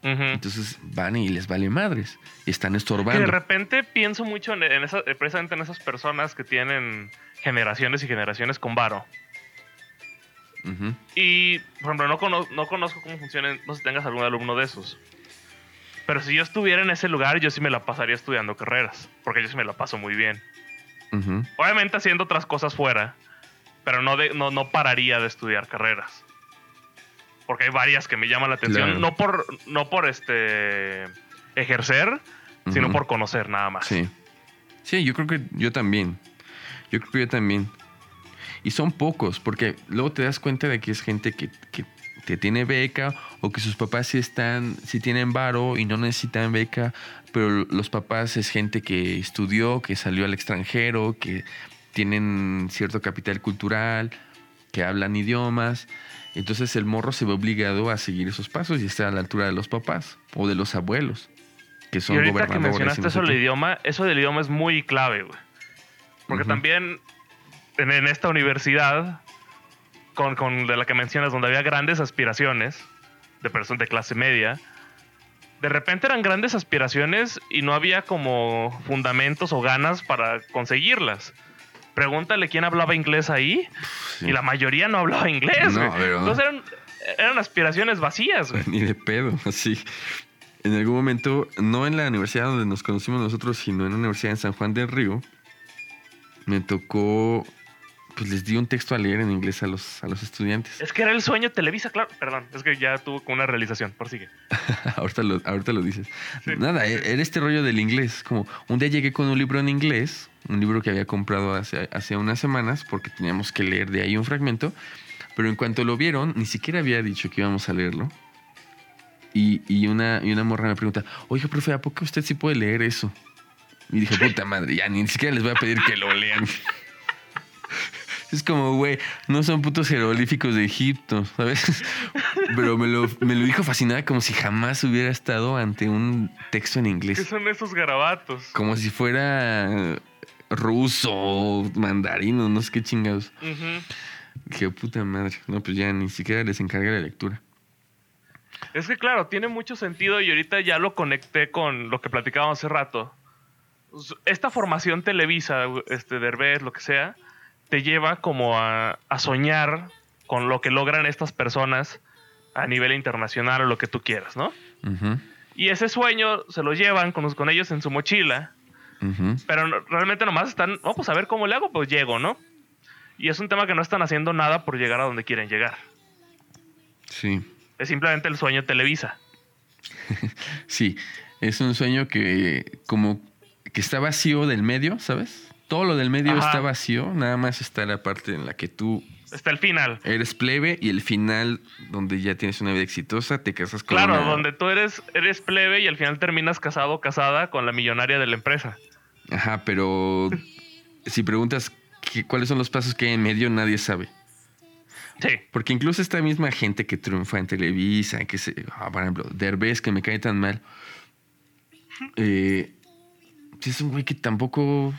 Entonces van y les vale madres. Y están
Que de
estorbando.
repente pienso mucho en, en esa- precisamente en esas personas que tienen generaciones y generaciones con varo.
Ujú.
Y, por ejemplo, no, cono- no conozco cómo funcionan, no sé si tengas algún alumno de esos. Pero si yo estuviera en ese lugar, yo sí me la pasaría estudiando carreras, porque yo sí me la paso muy bien.
Ujú.
Obviamente haciendo otras cosas fuera, pero no, de- no, no pararía de estudiar carreras. Porque hay varias que me llaman la atención,
Claro.
no por, no por este ejercer, sino
Ujú.
por conocer nada más.
Sí. Sí, yo creo que yo también. Yo creo que yo también. Y son pocos, porque luego te das cuenta de que es gente que, que tiene beca o que sus papás sí están, sí tienen varo y no necesitan beca, pero los papás es gente que estudió, que salió al extranjero, que tienen cierto capital cultural, que hablan idiomas. Entonces el morro se ve obligado a seguir esos pasos y estar a la altura de los papás o de los abuelos, que son
y ahorita que
gobernadores.
mencionaste eso del idioma, eso del idioma es muy clave, güey. Porque también en, en esta universidad, con, con de la que mencionas, donde había grandes aspiraciones de personas de clase media, de repente eran grandes aspiraciones y no había como fundamentos o ganas para conseguirlas. Pregúntale quién hablaba inglés ahí
Sí.
y la mayoría no hablaba inglés.
No,
güey. Entonces eran, eran aspiraciones vacías. güey.
Ni de pedo, así. En algún momento, no en la universidad donde nos conocimos nosotros, sino en una universidad en San Juan del Río, me tocó, pues les di un texto a leer en inglés a los, a los estudiantes.
Es que era el sueño Televisa, claro. Perdón, es que ya tuvo como una realización. Prosigue.
ahorita, lo, ahorita lo dices.
Sí.
Nada, e- era este rollo del inglés. Como un día llegué con un libro en inglés, un libro que había comprado hace, hace unas semanas, porque teníamos que leer de ahí un fragmento, pero en cuanto lo vieron, ni siquiera había dicho que íbamos a leerlo. Y, y una, y una morra me pregunta, oiga, profe, ¿a poco usted sí puede leer eso? Y dije, puta madre, ya ni siquiera les voy a pedir que lo lean. Es como, güey, no son putos jeroglíficos de Egipto, ¿sabes? Pero me lo, me lo dijo fascinada como si jamás hubiera estado ante un texto en
¿Qué
inglés.
son esos garabatos?
Como si fuera ruso mandarino, no sé qué chingados. Dije, puta madre. No, pues ya ni siquiera les encarga la lectura.
Es que claro, tiene mucho sentido y ahorita ya lo conecté con lo que platicábamos hace rato. Esta formación televisa, este Derbez, lo que sea, te lleva como a, a soñar con lo que logran estas personas a nivel internacional o lo que tú quieras, ¿no? Y ese sueño se lo llevan con, con ellos en su mochila, pero no- realmente nomás están, oh, pues a ver cómo le hago, pues llego, ¿no? Y es un tema que no están haciendo nada por llegar a donde quieren llegar.
Sí.
Es simplemente el sueño Televisa.
Sí, es un sueño que como que está vacío del medio, ¿sabes? Todo lo del medio
Ajá.
está vacío, nada más está la parte en la que tú
Está el final.
eres plebe y el final donde ya tienes una vida exitosa, te casas con
Claro,
una-
donde tú eres, eres plebe y al final terminas casado o casada con la millonaria de la empresa.
Ajá, pero si preguntas qué- cuáles son los pasos que hay en medio, nadie sabe.
Sí.
Porque incluso esta misma gente que triunfa en Televisa, que se, ah, por ejemplo, Derbez, que me cae tan mal, eh, es un güey que tampoco,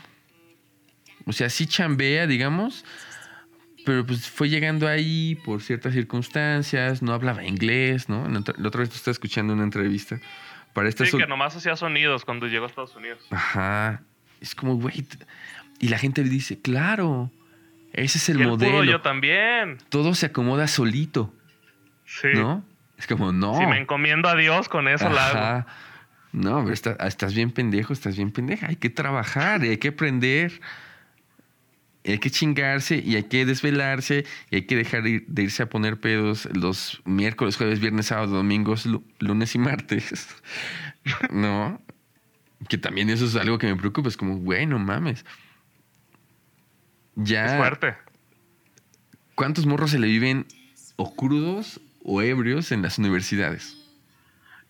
o sea, sí chambea, digamos, pero pues fue llegando ahí por ciertas circunstancias, no hablaba inglés, ¿no? La otra, vez tú estás escuchando una entrevista para esta...
Sí, que nomás hacía sonidos cuando llegó a Estados Unidos.
Ajá, es como, güey, y la gente dice, claro, ese es el
Y él pudo,
modelo,
yo también.
todo se acomoda solito.
Sí.
¿No? Es como, no.
Si me encomiendo a Dios, con eso la hago.
No, pero está- estás bien pendejo, estás bien pendeja. Hay que trabajar, hay que aprender. Hay que chingarse y hay que desvelarse y hay que dejar de irse a poner pedos los miércoles, jueves, viernes, sábado, domingos, lu- lunes y martes. no. Que también eso es algo que me preocupa. Es como, güey, no mames. Ya.
Es fuerte.
¿cuántos morros se le viven o crudos o ebrios en las universidades?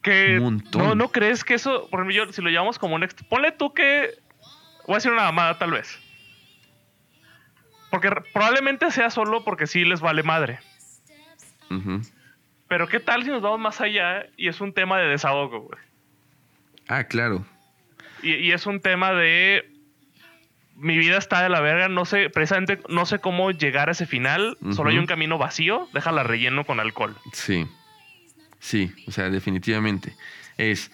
Que
Un montón.
no, no crees que eso, por ejemplo, yo, si lo llevamos como un ponle tú que voy a decir una mamada tal vez. Porque probablemente sea solo porque sí les vale madre. Pero qué tal si nos vamos más allá y es un tema de desahogo, güey.
Ah, claro.
Y, y es un tema de mi vida está de la verga, no sé, precisamente no sé cómo llegar a ese final, solo hay un camino vacío, déjala relleno con alcohol.
Sí. Sí, o sea, definitivamente. Es,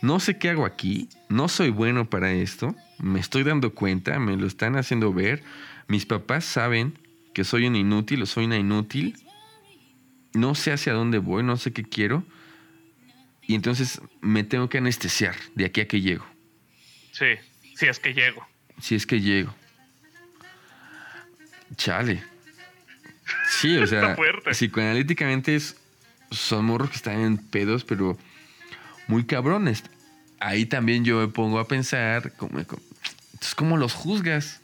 no sé qué hago aquí, no soy bueno para esto, me estoy dando cuenta, me lo están haciendo ver, mis papás saben que soy un inútil o soy una inútil, no sé hacia dónde voy, no sé qué quiero, y entonces me tengo que anestesiar de aquí a que llego,
Sí, si es que llego.
si es que llego. Chale. Sí, o sea, psicoanalíticamente es, son morros que están en pedos, pero muy cabrones. Ahí también yo me pongo a pensar, como- entonces, ¿cómo los juzgas?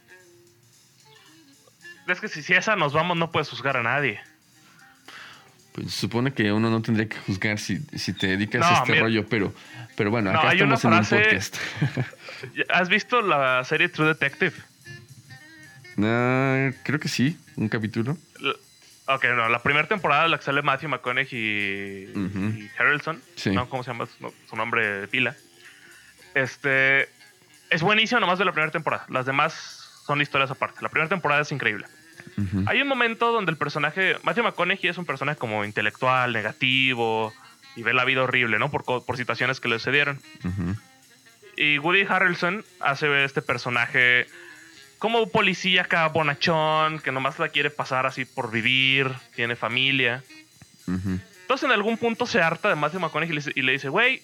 Es que si, si esa nos vamos no puedes juzgar a nadie.
Pues se supone que uno no tendría que juzgar si, si te dedicas
No,
a este
mira.
rollo, pero, pero bueno,
No,
acá
hay una
estamos en un
frase-
podcast.
¿Has visto la serie True Detective?
No, creo que sí, un capítulo.
Ok, no, la primera temporada la que sale Matthew McConaughey y, y Harrelson,
Sí.
¿no? ¿Cómo se llama su, su nombre de pila? Este, es buenísimo nomás de la primera temporada. Las demás son historias aparte. La primera temporada es increíble. Hay un momento donde el personaje, Matthew McConaughey es un personaje como intelectual, negativo, y ve la vida horrible, ¿no? Por, por situaciones que le sucedieron. Y Woody Harrelson hace ver este personaje como un policía acá bonachón, que nomás la quiere pasar así por vivir, tiene familia. Entonces en algún punto se harta de Matthew McConaughey y le dice- güey,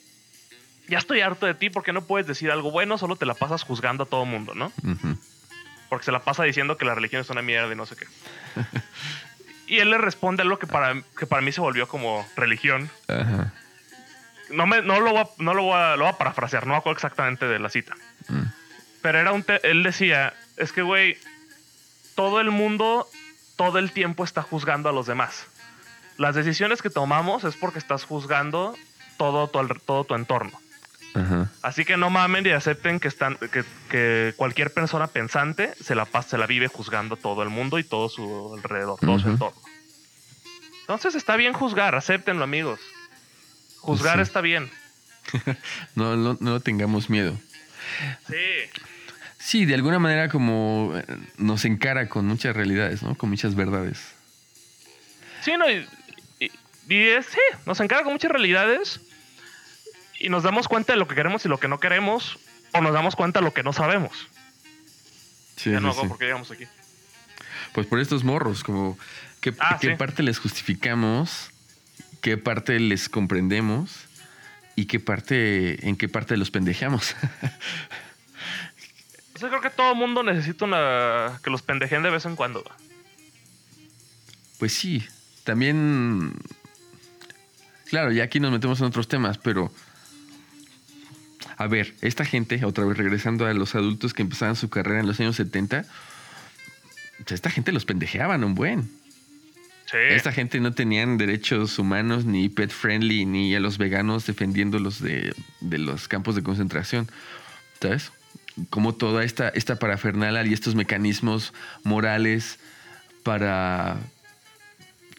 ya estoy harto de ti porque no puedes decir algo bueno, solo te la pasas juzgando a todo mundo, ¿no?
Ujú.
Porque se la pasa diciendo que la religión es una mierda y no sé qué. y él le responde algo que para, que para mí se volvió como religión.
Ajá.
No, me, no, lo, voy a, no lo, voy a, lo voy a parafrasear, no me acuerdo exactamente de la cita.
Mm.
Pero era un te- él decía, es que, güey, todo el mundo, todo el tiempo está juzgando a los demás. Las decisiones que tomamos es porque estás juzgando todo tu, todo tu entorno.
Ajá.
Así que no mamen y acepten que, están, que, que cualquier persona pensante se la, pasa, se la vive juzgando todo el mundo y todo su alrededor, todo su entorno. Entonces está bien juzgar, acéptenlo, amigos. Juzgar
Sí.
está bien.
No, no, no tengamos miedo.
Sí.
Sí, de alguna manera como eh, nos encara con muchas realidades, ¿no? Con muchas verdades.
Sí, no, y, y- y es- sí, nos encarga con muchas realidades y nos damos cuenta de lo que queremos y lo que no queremos, o nos damos cuenta de lo que no sabemos.
Sí,
ya no
sí,
hago
sí.
porque llegamos aquí.
Pues por estos morros, como qué,
Ah,
qué
sí.
parte les justificamos, qué parte les comprendemos y qué parte, en qué parte los pendejamos.
O sea, creo que todo mundo necesita una que los pendejen de vez en cuando.
pues sí, también, claro, ya aquí nos metemos en otros temas, pero a ver, esta gente, otra vez regresando a los adultos que empezaban su carrera en los años 70, pues esta gente los pendejeaban un buen.
Sí.
Esta gente no tenían derechos humanos, ni pet friendly, ni a los veganos defendiéndolos de, de los campos de concentración. ¿Sabes? Como toda esta, esta parafernalia y estos mecanismos morales para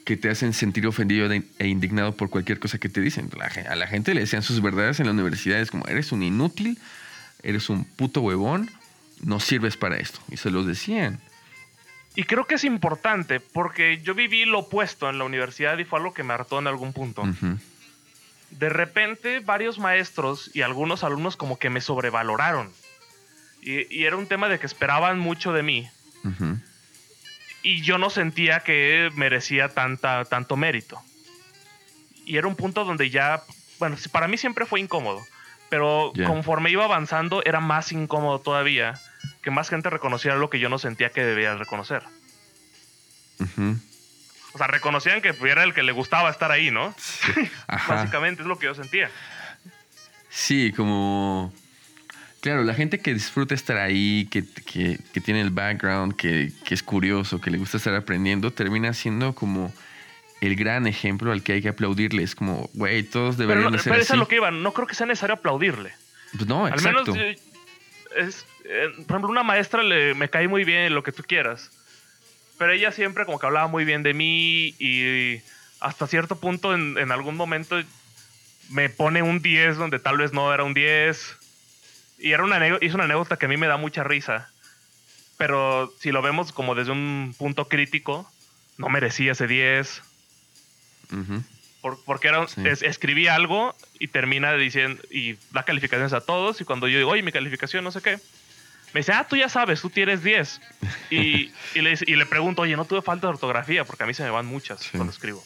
que te hacen sentir ofendido e indignado por cualquier cosa que te dicen. A la gente le decían sus verdades en la universidad, es como, eres un inútil, eres un puto huevón, no sirves para esto. Y se los decían.
Y creo que es importante porque yo viví lo opuesto en la universidad y fue algo que me hartó en algún punto. De repente, varios maestros y algunos alumnos como que me sobrevaloraron. Y, y era un tema de que esperaban mucho de mí.
Ujú.
Y yo no sentía que merecía tanta, tanto mérito. Y era un punto donde ya, bueno, sí, para mí siempre fue incómodo, pero conforme iba avanzando era más incómodo todavía que más gente reconociera lo que yo no sentía que debía reconocer. O sea, reconocían que era el que le gustaba estar ahí, ¿no?
Ajá.
Básicamente es lo que yo sentía.
Sí, como Claro, la gente que disfruta estar ahí, que, que, que tiene el background, que, que, es curioso, que le gusta estar aprendiendo, termina siendo como el gran ejemplo al que hay que aplaudirle. Es como, güey, todos deberían
pero no, pero eso es lo que iba. No creo que sea necesario aplaudirle.
Pues no,
Al menos, eh, es, eh, por ejemplo, una maestra le, me cae muy bien, lo que tú quieras. Pero ella siempre como que hablaba muy bien de mí y hasta cierto punto en, en algún momento me pone un 10 donde tal vez no era un 10. Y era una, hizo una anécdota que a mí me da mucha risa. Pero si lo vemos como desde un punto crítico, no merecía ese 10.
Ujú.
Por- porque era,
Sí.
es- escribí algo y termina diciendo y da calificaciones a todos y cuando yo digo, oye, mi calificación no sé qué, me dice, ah, tú ya sabes, tú tienes 10. Y, y, le, y le pregunto, oye, no tuve falta de ortografía porque a mí se me van muchas
Sí.
cuando escribo.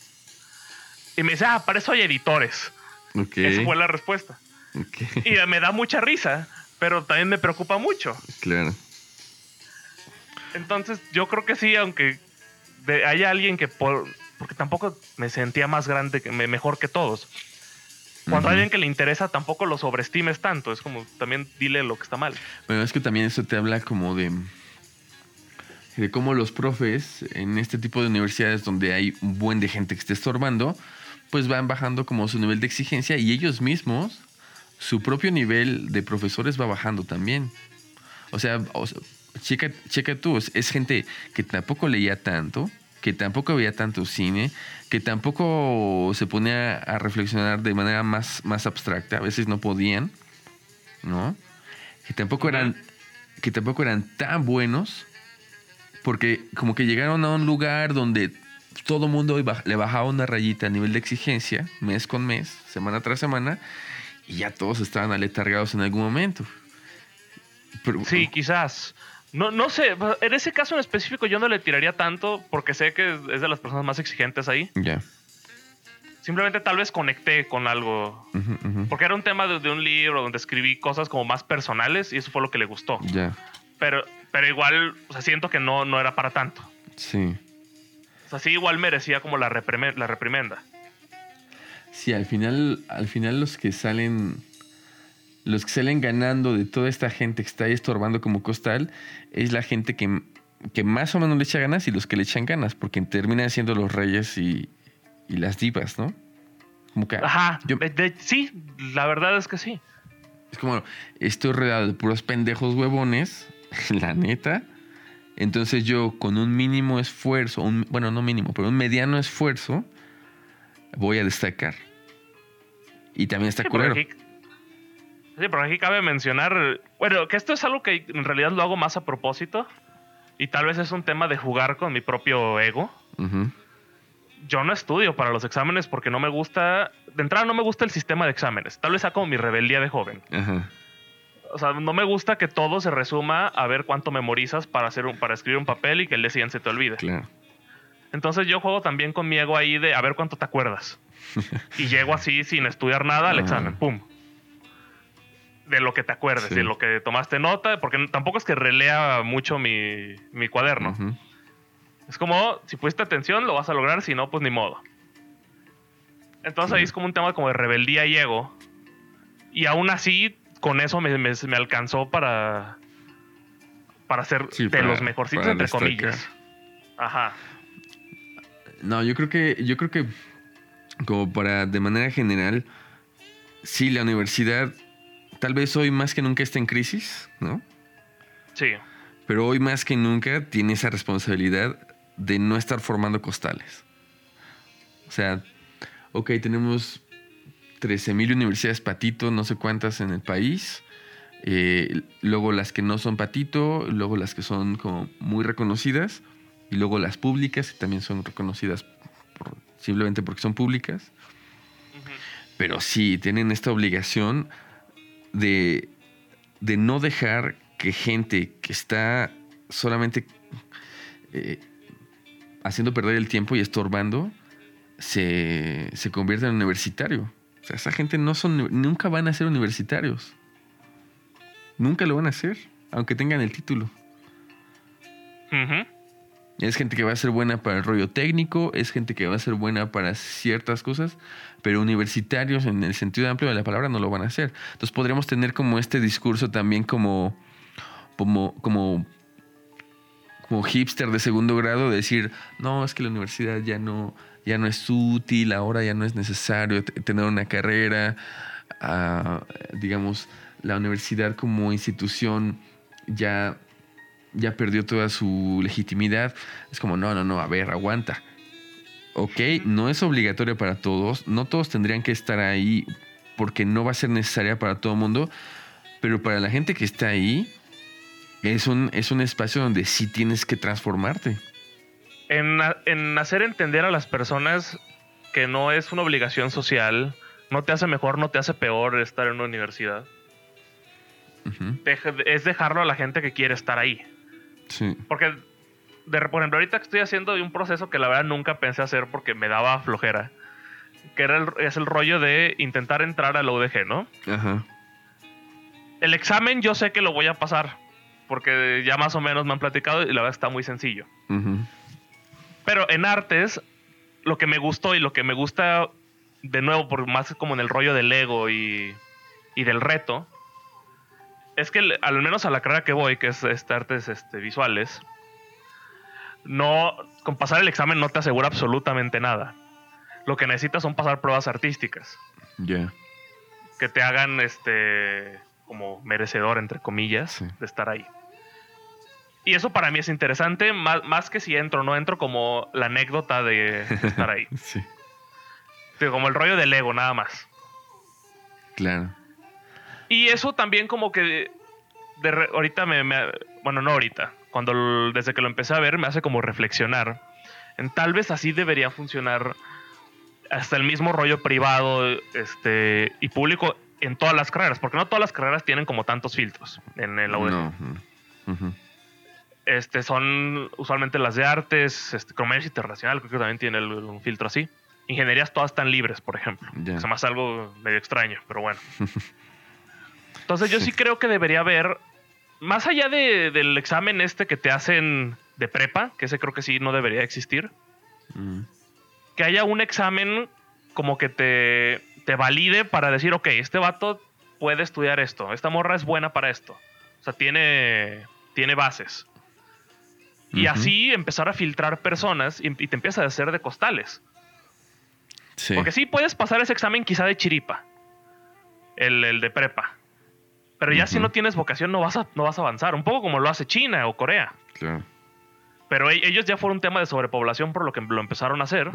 Y me dice, ah, para eso hay editores.
Ok.
Esa fue la respuesta.
ok.
Y me da mucha risa, pero también me preocupa mucho.
Claro.
Entonces, yo creo que sí, aunque de- haya alguien que por. Porque tampoco me sentía más grande, que me- mejor que todos. Cuando hay alguien que le interesa, tampoco lo sobreestimes tanto. Es como también dile lo que está mal.
Bueno, es que también eso te habla como de, de cómo los profes en este tipo de universidades donde hay un buen de gente que esté estorbando, pues van bajando como su nivel de exigencia y ellos mismos, su propio nivel de profesores va bajando también. O sea, o sea, checa, checa tú, es, gente que tampoco leía tanto, que tampoco veía tanto cine, que tampoco se ponía a reflexionar de manera más, más abstracta, a veces no podían, ¿no? Que tampoco eran, que tampoco eran tan buenos, porque como que llegaron a un lugar donde todo mundo le bajaba una rayita a nivel de exigencia, mes con mes, semana tras semana, y ya todos estaban aletargados en algún momento. Pero-
Sí, quizás. No, no sé, en ese caso en específico yo no le tiraría tanto porque sé que es de las personas más exigentes ahí.
Ya.
Simplemente tal vez conecté con algo. Porque era un tema de, de un libro donde escribí cosas como más personales y eso fue lo que le gustó.
Ya.
Pero, pero igual, o sea, siento que no, no era para tanto.
Sí.
O sea, sí igual merecía como la reprimenda.
Sí, al final, al final los que salen, los que salen ganando de toda esta gente que está ahí estorbando como costal, es la gente que, que más o menos le echa ganas y los que le echan ganas, porque terminan siendo los reyes y, y las divas, ¿no? Como que
Ajá,
yo-
de- de- sí, la verdad es que sí.
es como, estoy rodeado de puros pendejos huevones, la neta. Entonces yo con un mínimo esfuerzo, un, bueno, no mínimo, pero un mediano esfuerzo, voy a destacar. Y también está
Sí,
culero.
aquí, sí, pero aquí cabe mencionar, bueno, que esto es algo que en realidad lo hago más a propósito y tal vez es un tema de jugar con mi propio ego. Yo no estudio para los exámenes porque no me gusta, de entrada no me gusta el sistema de exámenes, tal vez sea como mi rebeldía de joven.
Ajá.
O sea, no me gusta que todo se resuma a ver cuánto memorizas para, hacer un, para escribir un papel y que el día siguiente se te olvide.
Claro.
Entonces yo juego también con mi ego ahí de a ver cuánto te acuerdas. y llego así sin estudiar nada al
Ajá.
examen, ¡pum! De lo que te acuerdes,
Sí.
de lo que tomaste nota, porque tampoco es que relea mucho mi, mi cuaderno.
Ujú.
Es como, si pusiste atención, lo vas a lograr, si no, pues ni modo. Entonces ahí es como un tema como de rebeldía y ego. Y aún así, con eso me, me- me alcanzó para, para ser
Sí,
de
para-
los mejorcitos, entre
destacar.
comillas. Ajá.
No, yo creo que, yo creo que como para de manera general, sí, la universidad tal vez hoy más que nunca está en crisis, ¿no?
Sí.
Pero hoy más que nunca tiene esa responsabilidad de no estar formando costales. O sea, ok, tenemos 13.000 universidades patito, no sé cuántas en el país. eh, luego las que no son patito, luego las que son como muy reconocidas. Y luego las públicas, que también son reconocidas por- simplemente porque son públicas. Pero sí, tienen esta obligación de, de no dejar que gente que está solamente eh, haciendo perder el tiempo y estorbando se, se convierta en universitario. O sea, esa gente no son, nunca van a ser universitarios. Nunca lo van a hacer, aunque tengan el título.
Ujú.
Es gente que va a ser buena para el rollo técnico, es gente que va a ser buena para ciertas cosas, pero universitarios en el sentido amplio de la palabra no lo van a hacer. Entonces podríamos tener como este discurso también como, como, como, como hipster de segundo grado, de decir, no, es que la universidad ya no, ya no es útil, ahora ya no es necesario tener una carrera, ah, digamos, la universidad como institución ya, ya perdió toda su legitimidad. Es como, no, no, no, a ver, aguanta. Ok, no es obligatorio para todos, no todos tendrían que estar ahí porque no va a ser necesaria para todo el mundo, pero para la gente que está ahí, es un, es un espacio donde sí tienes que transformarte.
En, en hacer entender a las personas que no es una obligación social, no te hace mejor, no te hace peor estar en una universidad es dejarlo a la gente que quiere estar ahí.
Sí.
Porque, de, por ejemplo, ahorita estoy haciendo un proceso que la verdad nunca pensé hacer porque me daba flojera. Que era el, es el rollo de intentar entrar a la UDG, ¿no?
Ajá.
El examen yo sé que lo voy a pasar. Porque ya más o menos me han platicado y la verdad está muy sencillo. Pero en artes, lo que me gustó y lo que me gusta, de nuevo, por más como en el rollo del ego y, y del reto, es que al menos a la carrera que voy, que es este, artes este, visuales, no, con pasar el examen no te asegura absolutamente nada. Lo que necesitas son pasar pruebas artísticas.
Ya.
Que te hagan este como merecedor, entre comillas, de estar ahí. Y eso para mí es interesante, más, que si entro o no entro, como la anécdota de, estar ahí.
sí.
como el rollo del ego, nada más.
Claro.
Y eso también como que de ahorita me, Bueno, no ahorita. Cuando desde que lo empecé a ver me hace como reflexionar. En tal vez así debería funcionar hasta el mismo rollo privado este, y público en todas las carreras. Porque no todas las carreras tienen como tantos filtros en el UDG. Este, son usualmente las de artes, este, comercio internacional, creo que también tiene un filtro así. Ingenierías todas están libres, por ejemplo. Es más algo medio extraño, pero bueno. Entonces yo sí creo que debería haber, más allá del examen este que te hacen de prepa, que ese creo que sí no debería existir, mm. que haya un examen como que te, te valide para decir, ok, este vato puede estudiar esto, esta morra es buena para esto. O sea, tiene, tiene bases. Y así empezar a filtrar personas y, te empiezas a hacer de costales. Porque sí puedes pasar ese examen quizá de chiripa, el, el de prepa. Pero ya si no tienes vocación no vas, a, no vas a avanzar. Un poco como lo hace China o Corea.
Claro.
Pero e, ellos ya fueron un tema de sobrepoblación por lo que lo empezaron a hacer.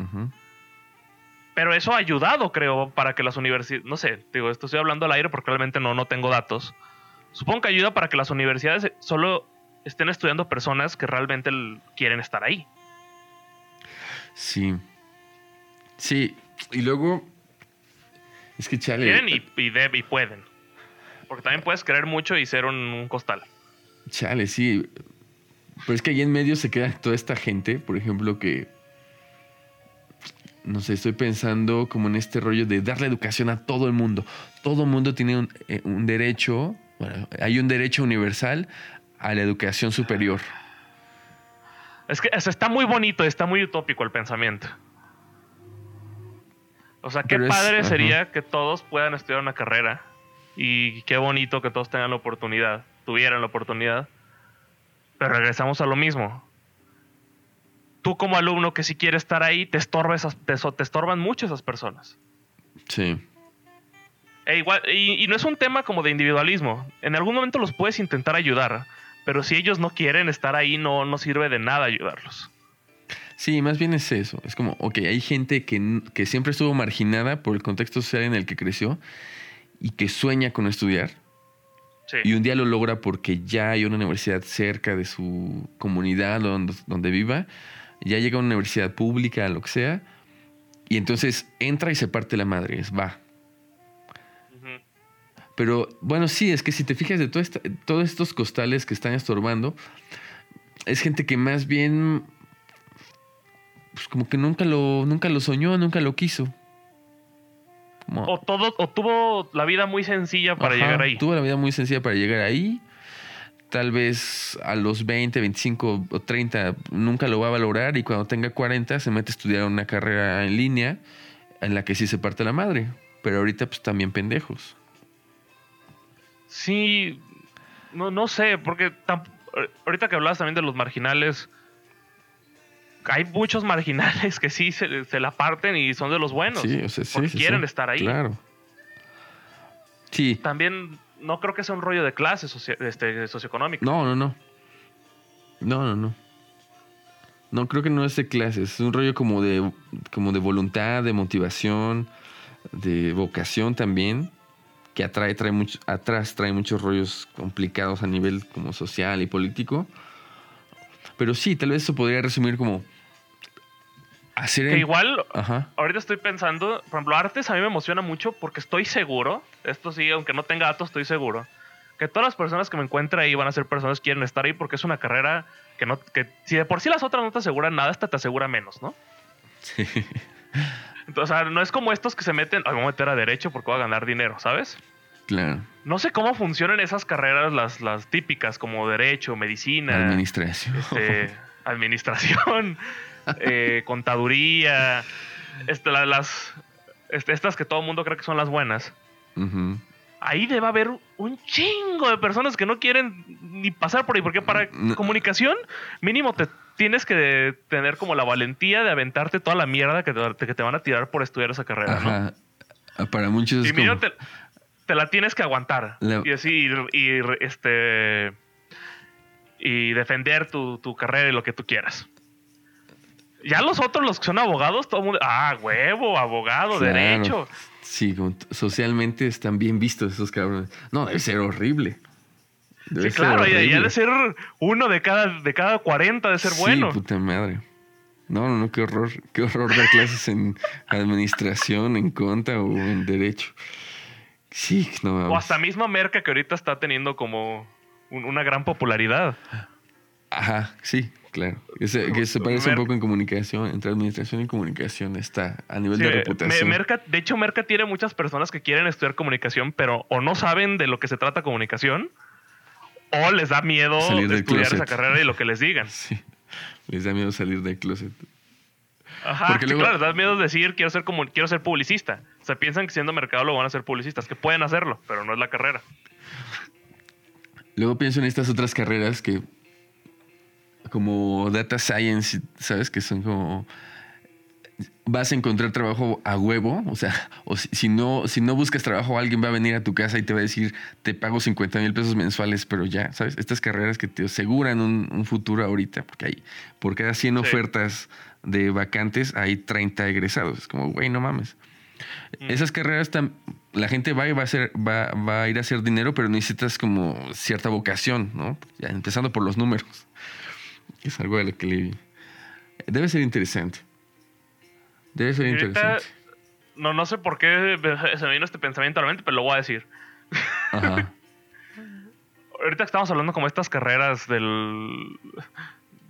Pero eso ha ayudado, creo, para que las universidades... No sé, digo, esto estoy hablando al aire porque realmente no, no tengo datos. Supongo que ayuda para que las universidades solo estén estudiando personas que realmente quieren estar ahí.
Sí. Sí. Y luego... Es que chale...
Quieren y, y pueden. Porque también puedes creer mucho y ser un, costal.
Chale, sí. Pero es que ahí en medio se queda toda esta gente, por ejemplo, que. No sé, estoy pensando como en este rollo de darle educación a todo el mundo. Todo el mundo tiene un, eh, derecho, bueno, hay un derecho universal a la educación superior.
Es que está muy bonito, está muy utópico el pensamiento. O sea, qué padre sería que todos puedan estudiar una carrera y qué bonito que todos tengan la oportunidad, tuvieran la oportunidad. Pero regresamos a lo mismo. Tú como alumno que si quieres estar ahí, te, te, estorban mucho esas personas.
Sí.
E igual, y, no es un tema como de individualismo. En algún momento los puedes intentar ayudar, pero si ellos no quieren estar ahí, no, no sirve de nada ayudarlos.
Sí, más bien es eso. Es como, ok, hay gente que, que siempre estuvo marginada por el contexto social en el que creció y que sueña con estudiar. Y un día lo logra porque ya hay una universidad cerca de su comunidad donde, donde viva. Ya llega a una universidad pública, lo que sea. Y entonces entra y se parte la madre. Es va. Pero bueno, sí, es que si te fijas de todo todos estos costales que están estorbando, es gente que más bien, pues como que nunca lo, nunca lo soñó, nunca lo quiso.
O, todo, o tuvo la vida muy sencilla para llegar ahí.
Tuvo la vida muy sencilla para llegar ahí. tal vez a los 20, 25 o 30 nunca lo va a valorar y cuando tenga 40 se mete a estudiar una carrera en línea en la que sí se parte la madre. Pero ahorita pues también pendejos.
Sí, no, no sé, porque ahorita que hablabas también de los marginales, hay muchos marginales que sí se, la parten y son de los buenos. Sí, o sea, sí, porque quieren estar ahí.
Claro. Sí.
También no creo que sea un rollo de clase este, socioeconómico.
No, no, no. No, no, no. No, creo que no es de clase. Es un rollo como de, como de voluntad, de motivación, de vocación también, que atrae, trae mucho, atrás trae muchos rollos complicados a nivel como social y político. Pero sí, tal vez eso podría resumir como
Que igual, ahorita estoy pensando, por ejemplo, artes a mí me emociona mucho porque estoy seguro, esto sí, aunque no tenga datos, estoy seguro, que todas las personas que me encuentre ahí van a ser personas que quieren estar ahí porque es una carrera que no, que si de por sí las otras no te aseguran nada, esta te asegura menos, ¿no? Sí. Entonces, o sea, no es como estos que se meten, a meter a derecho porque voy a ganar dinero, ¿sabes?
Claro.
No sé cómo funcionan esas carreras, las, las típicas, como derecho, medicina.
Administración.
Este, administración, eh, contaduría. Este, las, este, estas que todo el mundo cree que son las buenas. Ahí debe haber un chingo de personas que no quieren ni pasar por ahí, porque para comunicación mínimo te tienes que tener como la valentía de aventarte toda la mierda que te, que te van a tirar por estudiar esa carrera, ¿no?
Para muchos
y como... te, la tienes que aguantar. Y así, y, este. Y defender tu, carrera y lo que tú quieras. Ya los otros, los que son abogados, todo el mundo. Ah, huevo, abogado, derecho.
Sí, socialmente están bien vistos esos cabrones. No, debe ser horrible.
sí, claro, ya, de ser uno de cada, de cada 40 de ser bueno.
Sí, puta madre. No, no, no, qué horror. Qué horror dar clases en administración, en conta o en derecho. Sí, no.
O hasta misma Merca que ahorita está teniendo como una gran popularidad.
Ajá, sí, claro. Que se, parece un poco en comunicación, entre administración y comunicación está a nivel de reputación.
de hecho, Merca tiene muchas personas que quieren estudiar comunicación, pero o no saben de lo que se trata comunicación, o les da miedo salir estudiar esa carrera y lo que les digan.
Sí, les da miedo salir del closet.
Ajá, Porque claro, les da miedo decir quiero ser como quiero ser publicista. O sea, piensan que siendo mercado lo van a ser publicistas, que pueden hacerlo, pero no es la carrera.
Luego pienso en estas otras carreras que como data science, ¿sabes? Que son como vas a encontrar trabajo a huevo, o sea, o si, no, si no buscas trabajo, alguien va a venir a tu casa y te va a decir, te pago 50 mil pesos mensuales, pero ya, ¿sabes? Estas carreras que te aseguran un, futuro ahorita, porque hay, por cada 100 ofertas de vacantes hay 30 egresados, es como, güey, no mames. Mm. Esas carreras, la gente va y va a, hacer, va, va a ir a hacer dinero, pero necesitas como cierta vocación, ¿no? Ya, empezando por los números. Es algo de lo que le... Debe ser interesante. Debe ser interesante.
No, no sé por qué se me vino este pensamiento a la mente, pero lo voy a decir. Ajá. Ahorita estamos hablando como estas carreras del,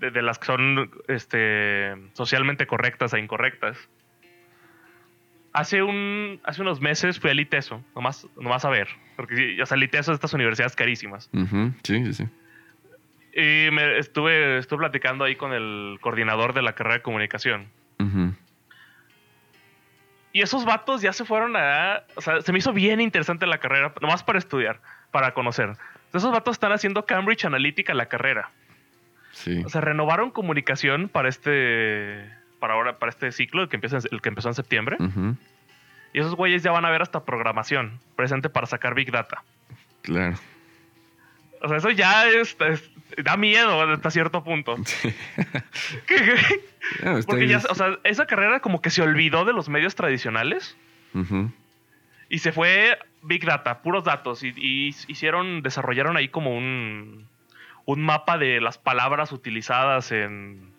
de, las que son este, socialmente correctas e incorrectas. Hace, un, hace unos meses fui al ITESO, nomás, nomás a ver. Porque, o sea, el ITESO es estas universidades carísimas.
Sí, sí, sí.
Y me estuve, estuve platicando ahí con el coordinador de la carrera de comunicación. Y esos vatos ya se fueron a. O sea, se me hizo bien interesante la carrera, nomás para estudiar, para conocer. Esos vatos están haciendo Cambridge Analytica la carrera.
Sí.
O sea, renovaron comunicación para este. Para ahora, para este ciclo, el que, empieza, el que empezó en septiembre. Y esos güeyes ya van a ver hasta programación presente para sacar Big Data.
Claro.
O sea, eso ya es, da miedo hasta cierto punto. Porque ya, o sea, esa carrera como que se olvidó de los medios tradicionales. Y se fue Big Data, puros datos. Y, hicieron, desarrollaron ahí como un, un mapa de las palabras utilizadas en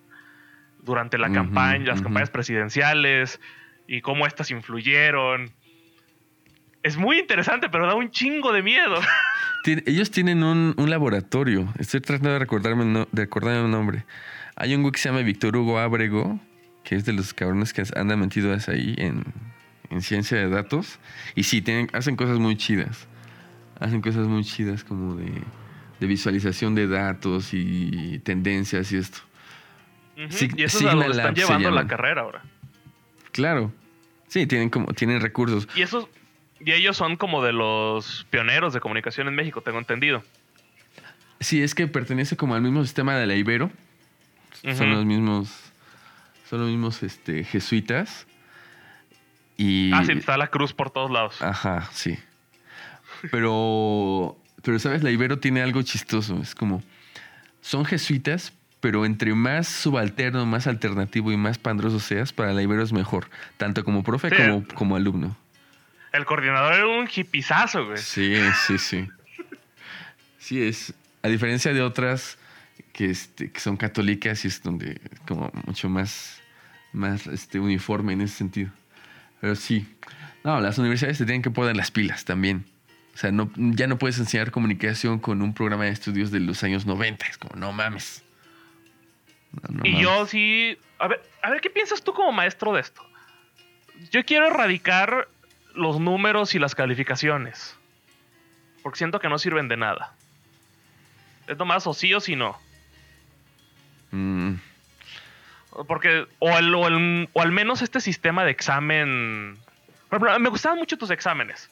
durante la campaña, las campañas presidenciales y cómo estas influyeron. Es muy interesante, pero da un chingo de miedo.
ellos tienen un, laboratorio. Estoy tratando de recordarme, de recordarme un nombre. Hay un güey que se llama Víctor Hugo Abrego, que es de los cabrones que andan metidos ahí en, ciencia de datos. Y sí, tienen, hacen cosas muy chidas. Hacen cosas muy chidas como de de visualización de datos y tendencias y esto.
Ujú,
Sig-
y eso es están llevando la carrera ahora.
Claro. Sí, tienen como tienen recursos.
Y esos y ellos son como de los pioneros de comunicación en México, tengo entendido.
Sí, es que pertenece como al mismo sistema de la Ibero. Son los mismos son los mismos este jesuitas. Y
Ah, sí, está la cruz por todos lados.
Ajá, sí. Pero, pero sabes, la Ibero tiene algo chistoso. Es como, son jesuitas, pero entre más subalterno, más alternativo y más pandroso seas, para la Ibero es mejor. Tanto como profe
Sí.
como, como alumno.
El coordinador era un hipizazo, güey.
Sí, sí, sí. Sí, es. A diferencia de otras que, este, que son católicas y es donde como mucho más, más este, uniforme en ese sentido. Pero sí. No, las universidades se tienen que poner las pilas también. O sea, no, ya no puedes enseñar comunicación con un programa de estudios de los años 90. Es como, no mames. No, no
y
mames.
yo sí. A ver, a ver, ¿qué piensas tú como maestro de esto? Yo quiero erradicar los números y las calificaciones. Porque siento que no sirven de nada. Es nomás o sí o sí no.
Mm,
Porque, o, el- o el- o al menos este sistema de examen. Por ejemplo, me gustaban mucho tus exámenes.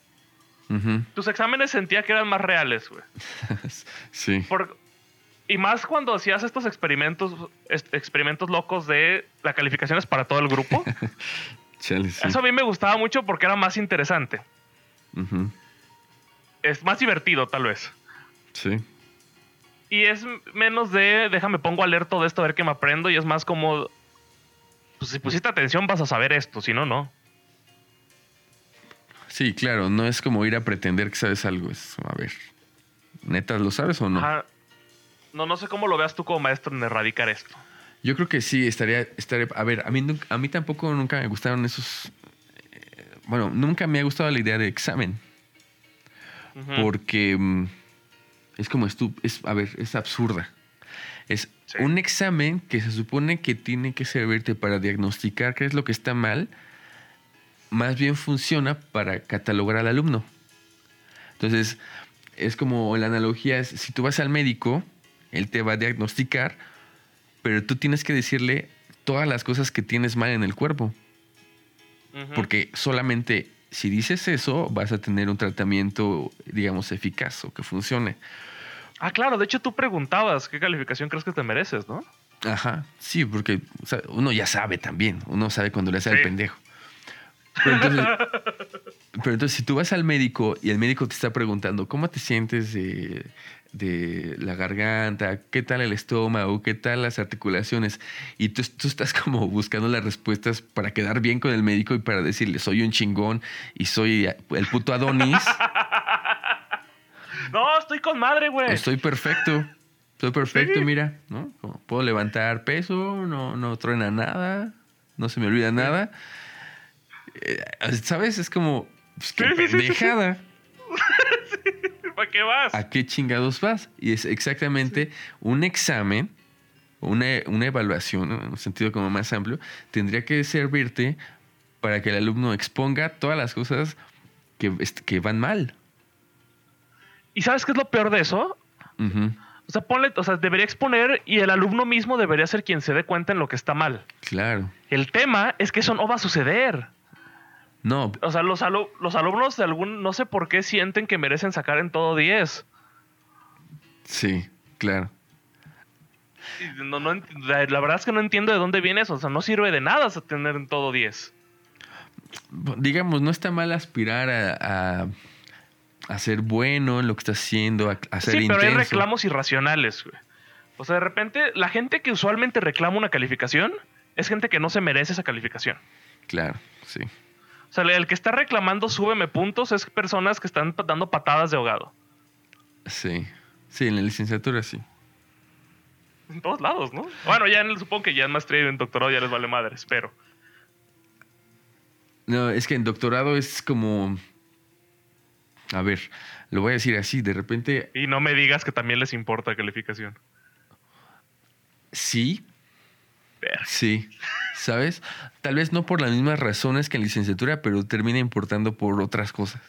Tus exámenes sentía que eran más reales, güey.
sí.
Por- y más cuando hacías estos experimentos, experimentos locos de la calificación es para todo el grupo.
Chale, sí.
Eso a mí me gustaba mucho porque era más interesante. Es más divertido, tal vez.
Sí.
Y es menos de, déjame pongo a leer todo esto, a ver qué me aprendo. Y es más como, pues si pusiste atención vas a saber esto, si no, no.
Sí, claro, no es como ir a pretender que sabes algo. Es, a ver, ¿neta lo sabes o no?
Ajá. No, no sé cómo lo veas tú como maestro en erradicar esto.
Yo creo que sí, estaría, estaría... A ver, a mí, a mí tampoco nunca me gustaron esos... eh, Bueno, nunca me ha gustado la idea de examen.
Ujú.
Porque mm, es como estu es A ver, es absurda. Es
Sí.
un examen que se supone que tiene que servirte para diagnosticar qué es lo que está mal, más bien funciona para catalogar al alumno. Entonces, es como la analogía es, si tú vas al médico, él te va a diagnosticar, pero tú tienes que decirle todas las cosas que tienes mal en el cuerpo. Porque solamente si dices eso, vas a tener un tratamiento, digamos, eficaz o que funcione.
Ah, claro, de hecho tú preguntabas qué calificación crees que te mereces, ¿no?
Ajá, sí, porque o sea, uno ya sabe también, uno sabe cuando le hace al
Sí.
pendejo. Pero entonces, pero entonces, si tú vas al médico y el médico te está preguntando, ¿cómo te sientes de la garganta? ¿Qué tal el estómago? ¿Qué tal las articulaciones? Y tú, tú estás como buscando las respuestas para quedar bien con el médico y para decirle, soy un chingón y soy el puto Adonis.
No, estoy con madre, güey.
Estoy perfecto. Estoy perfecto,
Sí.
mira, ¿no? Como Puedo levantar peso, no, no truena nada, no se me olvida nada. Eh, ¿Sabes? Es como, pues, qué
Sí, sí, sí,
pendejada.
¿Para qué vas?
¿A qué chingados vas? Y es exactamente un examen, una, una evaluación, ¿no? en un sentido como más amplio, tendría que servirte para que el alumno exponga todas las cosas que, est- que van mal.
¿Y sabes qué es lo peor de eso? O sea, ponle, o sea, debería exponer y el alumno mismo debería ser quien se dé cuenta en lo que está mal.
Claro.
El tema es que eso no va a suceder.
No,
O sea, los, alu- los alumnos de algún, no sé por qué sienten que merecen sacar en todo 10.
sí, claro.
No, no la, la verdad es que no entiendo de dónde viene eso. O sea, no sirve de nada tener en todo 10.
digamos, no está mal aspirar a, a, a ser bueno en lo que está haciendo, a, a ser
Sí, pero hay reclamos irracionales, güey. O sea, de repente, la gente que usualmente reclama una calificación es gente que no se merece esa calificación.
Claro, sí.
O sea, el que está reclamando súbeme puntos es personas que están dando patadas de ahogado.
Sí. Sí, en la licenciatura sí.
En todos lados, ¿no? Bueno, ya en, supongo que ya en maestría y en doctorado ya les vale madres, pero.
No, es que en doctorado es como. A ver, lo voy a decir así, de repente
Y no me digas que también les importa calificación.
sí,
Verga.
sí, ¿sabes? Tal vez no por las mismas razones que en licenciatura, pero termina importando por otras cosas.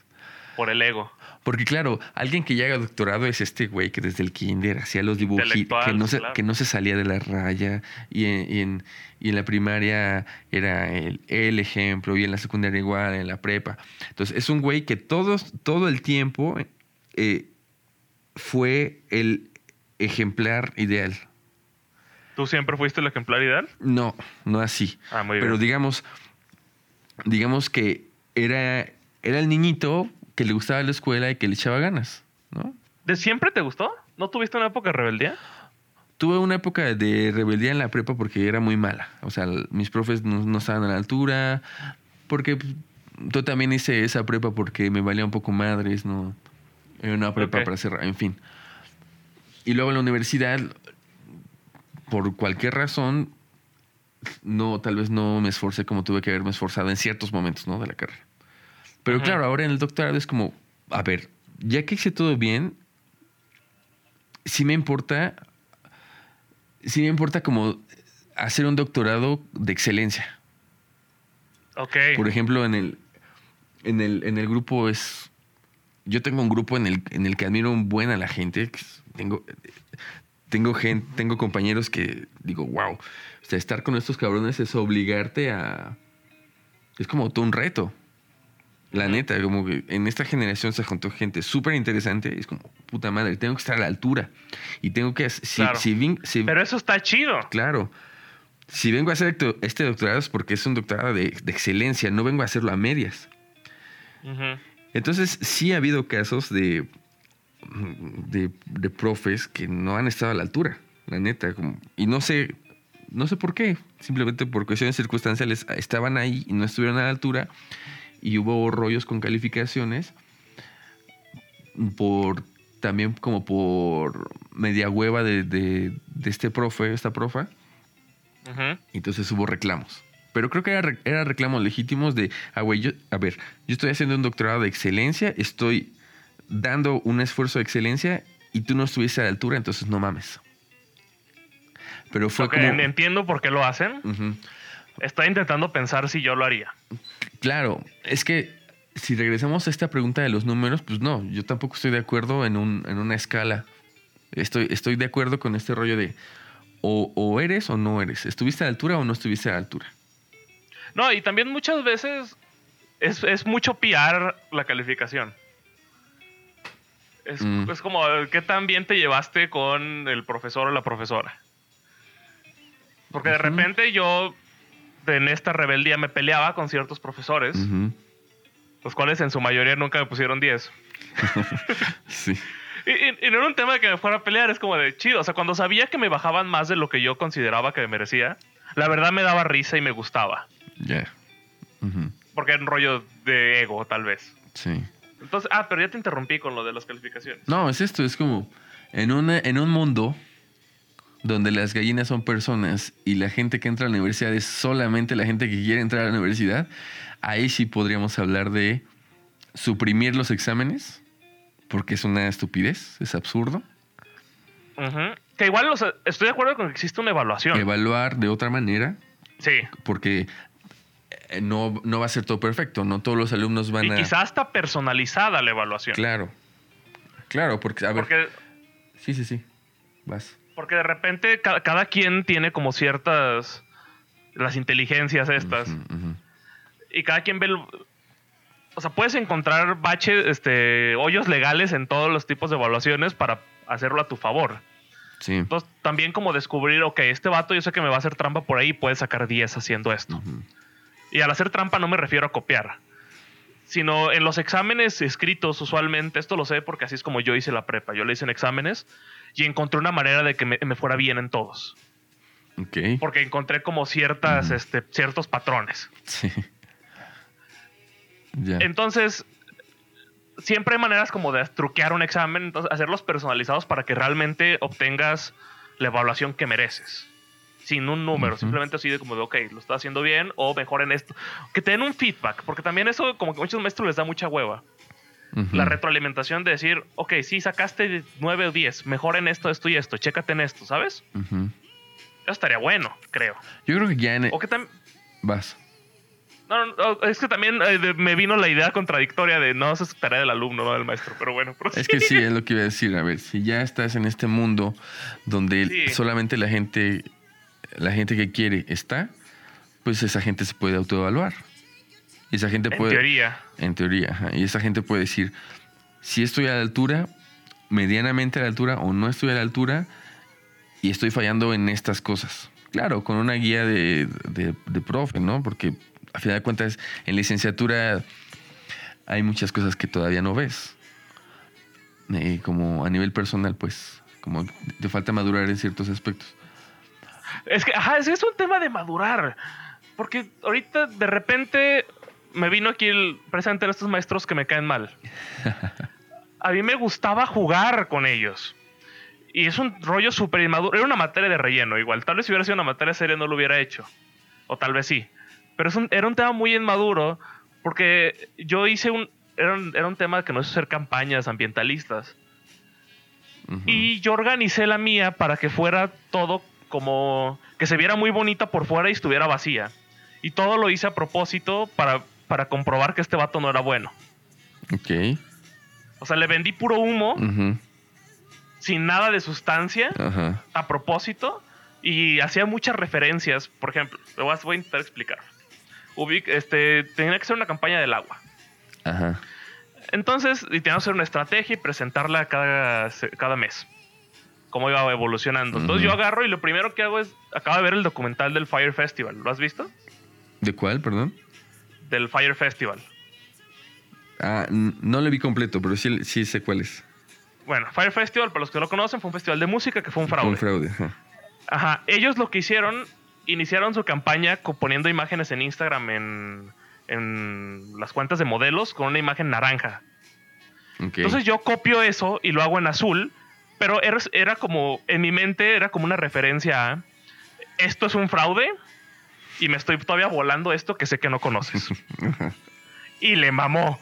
por el ego.
Porque claro, alguien que ya haga doctorado es este güey que desde el kinder hacía los dibujitos, que no, se,
claro.
que no se salía de la raya y en, y en, y en la primaria era el, el ejemplo y en la secundaria igual, en la prepa. Entonces es un güey que todos, todo el tiempo eh, fue el ejemplar ideal.
¿Tú siempre fuiste el ejemplar ideal?
No, no así.
Ah, muy
Pero
bien.
digamos, digamos que era, era el niñito que le gustaba la escuela y que le echaba ganas, ¿no?
¿De siempre te gustó? ¿No tuviste una época de rebeldía?
Tuve una época de rebeldía en la prepa porque era muy mala. O sea, mis profes no, no estaban a la altura. Porque yo también hice esa prepa porque me valía un poco madres, ¿no? Era una prepa para cerrar, en fin. Y luego en la universidad, por cualquier razón, no, tal vez no me esforcé como tuve que haberme esforzado en ciertos momentos, ¿no? De la carrera. Pero claro, ahora en el doctorado es como, a ver, ya que hice todo bien, sí me importa, sí me importa como hacer un doctorado de excelencia.
Ok.
Por ejemplo, en el, en el, en el grupo es. Yo tengo un grupo en el, en el que admiro un buen a la gente. Tengo, tengo, gente, tengo compañeros que digo, wow. O sea, estar con estos cabrones es obligarte a. Es como todo un reto. La neta, como que en esta generación se juntó gente súper interesante. Es como, puta madre, tengo que estar a la altura. Y tengo que. Si,
Claro.
si
Pero eso está chido.
Claro. Si vengo a hacer este doctorado es porque es un doctorado de, de excelencia, no vengo a hacerlo a medias. Entonces, sí ha habido casos de, de, de profes que no han estado a la altura, la neta. como- y no sé, no sé por qué. Simplemente por cuestiones circunstanciales estaban ahí y no estuvieron a la altura. Y hubo rollos con calificaciones. Por también como por media hueva de, de- de este profe, esta profa.
Ujú.
Entonces hubo reclamos. Pero creo que era, era reclamos legítimos de, ah, güey, yo, a ver, yo estoy haciendo un doctorado de excelencia, estoy dando un esfuerzo de excelencia y tú no estuviste a la altura, entonces no mames. Pero fue
Ok,
como...
Entiendo por qué lo hacen. Estoy intentando pensar si yo lo haría.
Claro, es que si regresamos a esta pregunta de los números, pues no, yo tampoco estoy de acuerdo en, un, en una escala. Estoy, estoy de acuerdo con este rollo de o, o eres o no eres. ¿Estuviste a la altura o no estuviste a la altura?
No, y también muchas veces es, es mucho piar la calificación. Es,
Mm.
es como qué tan bien te llevaste con el profesor o la profesora. Porque de repente yo en esta rebeldía me peleaba con ciertos profesores, los cuales en su mayoría nunca me pusieron 10.
Sí.
Y, y- y no era un tema de que me fuera a pelear, es como de chido. O sea, cuando sabía que me bajaban más de lo que yo consideraba que me merecía, la verdad me daba risa y me gustaba.
Ujú.
Porque era un rollo de ego, tal vez.
Sí.
Entonces, ah, pero ya te interrumpí con lo de las calificaciones.
No, es esto, es como en, una, en un mundo donde las gallinas son personas y la gente que entra a la universidad es solamente la gente que quiere entrar a la universidad, ahí sí podríamos hablar de suprimir los exámenes, porque es una estupidez, es absurdo.
Que igual, estoy de acuerdo con que existe una evaluación.
Evaluar de otra manera,
sí.
porque no, no va a ser todo perfecto, no todos los alumnos van
Y
a...
quizás hasta personalizada la evaluación.
Claro. Claro, porque, a ver...
Porque,
Sí, sí, sí. Vas.
porque de repente ca- cada quien tiene como ciertas... Las inteligencias estas. Y cada quien ve el- o sea puedes encontrar baches este hoyos legales en todos los tipos de evaluaciones para hacerlo a tu favor
Sí.
entonces también como descubrir ok este vato yo sé que me va a hacer trampa por ahí puede sacar 10 haciendo esto. Y al hacer trampa no me refiero a copiar sino en los exámenes escritos usualmente esto lo sé porque así es como yo hice la prepa yo le hice en exámenes y encontré una manera de que me, me fuera bien en todos
Ok.
porque encontré como ciertas este, ciertos patrones
Sí.
Entonces, siempre hay maneras como de truquear un examen, entonces hacerlos personalizados para que realmente obtengas la evaluación que mereces. Sin un número, simplemente así de como de, ok, lo estás haciendo bien o mejor en esto. Que te den un feedback, porque también eso como que a muchos maestros les da mucha hueva. La retroalimentación de decir, ok, sí, sacaste 9 o 10, mejor en esto, esto y esto, chécate en esto, ¿sabes?
Ujú.
Eso estaría bueno, creo.
Yo creo que ya en...
O que también...
Vas.
No, no, es que también eh, me vino la idea contradictoria de no, eso es tarea del alumno, no del maestro. Pero bueno,
Es que sí, es lo que iba a decir. A ver, si ya estás en este mundo donde
Sí.
solamente la gente, la gente que quiere está, pues esa gente se puede autoevaluar. Y esa gente
En
puede.
teoría.
En teoría, ajá. Y esa gente puede decir, si estoy a la altura, medianamente a la altura, o no estoy a la altura, y estoy fallando en estas cosas. Claro, con una guía de, de- de profe, ¿no? Porque a final de cuentas, en licenciatura hay muchas cosas que todavía no ves. Eh, como a nivel personal, pues, como te falta madurar en ciertos aspectos.
Es que, ajá, es, es un tema de madurar. Porque ahorita de repente me vino aquí el presente de estos maestros que me caen mal. A mí me gustaba jugar con ellos. Y es un rollo súper inmaduro. Era una materia de relleno, igual. Tal vez si hubiera sido una materia seria no lo hubiera hecho. O tal vez sí. Pero es un- era un tema muy inmaduro porque yo hice un... Era un, era un tema que no es hacer campañas ambientalistas. Y yo organicé la mía para que fuera todo como que se viera muy bonita por fuera y estuviera vacía. Y todo lo hice a propósito para, para comprobar que este vato no era bueno.
Ok.
O sea, le vendí puro humo, sin nada de sustancia, a propósito, y hacía muchas referencias. Por ejemplo, le voy a, voy a intentar explicar. Ubic- este, tenía que ser una campaña del agua.
Ajá.
Entonces, y teníamos que hacer una estrategia y presentarla cada, cada mes. Cómo iba evolucionando. Entonces yo agarro y lo primero que hago es, acabo de ver el documental del Fire Festival. ¿Lo has visto?
¿De cuál, perdón?
Del Fire Festival.
Ah, no lo vi completo, pero sí, sí sé cuál es.
Bueno, Fire Festival, para los que no lo conocen, fue un festival de música que fue un fraude.
Un fraude. ajá.
Ajá. Ellos lo que hicieron, iniciaron su campaña poniendo imágenes en Instagram en, en las cuentas de modelos con una imagen naranja. Entonces yo copio eso y lo hago en azul, pero era, era como, en mi mente era como una referencia a, esto es un fraude y me estoy todavía volando esto que sé que no conoces. Y le mamó.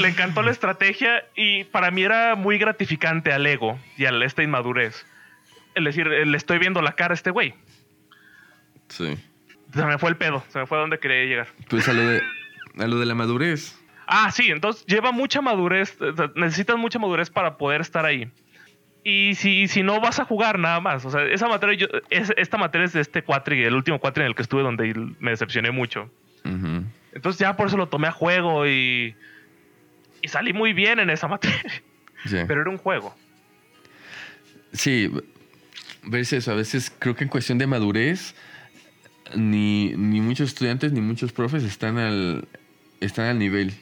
le encantó la estrategia y para mí era muy gratificante al ego y a esta inmadurez. Es decir, le estoy viendo la cara a este güey.
Sí.
Se me fue el pedo, se me fue a donde quería llegar.
Pues a lo de, a lo de la madurez.
Ah, sí, entonces lleva mucha madurez, necesitas mucha madurez para poder estar ahí. Y si, si no vas a jugar nada más, o sea, esa materia, yo, es- esta materia es de este cuatri, el último cuatri en el que estuve donde me decepcioné mucho. Entonces ya por eso lo tomé a juego y, y salí muy bien en esa materia.
Sí.
Pero era un juego.
Sí, ves eso. A veces creo que en cuestión de madurez, ni, ni muchos estudiantes ni muchos profes están al, están al nivel.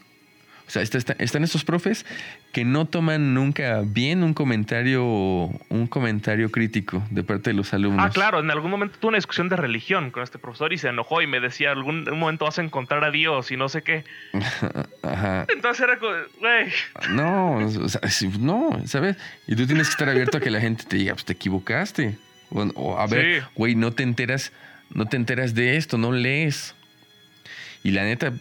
O sea, está- está- están estos profes que no toman nunca bien un comentario, un comentario crítico de parte de los alumnos.
Ah, claro, en algún momento tuve una discusión de religión con este profesor y se enojó y me decía, algún momento vas a encontrar a Dios y no sé qué.
Ajá.
Entonces era como, güey,
No, o sea, no, ¿sabes? Y tú tienes que estar abierto a que la gente te diga, pues te equivocaste. O, o, a ver,
Sí.
güey, no te enteras, no te enteras de esto, no lees. Y la neta,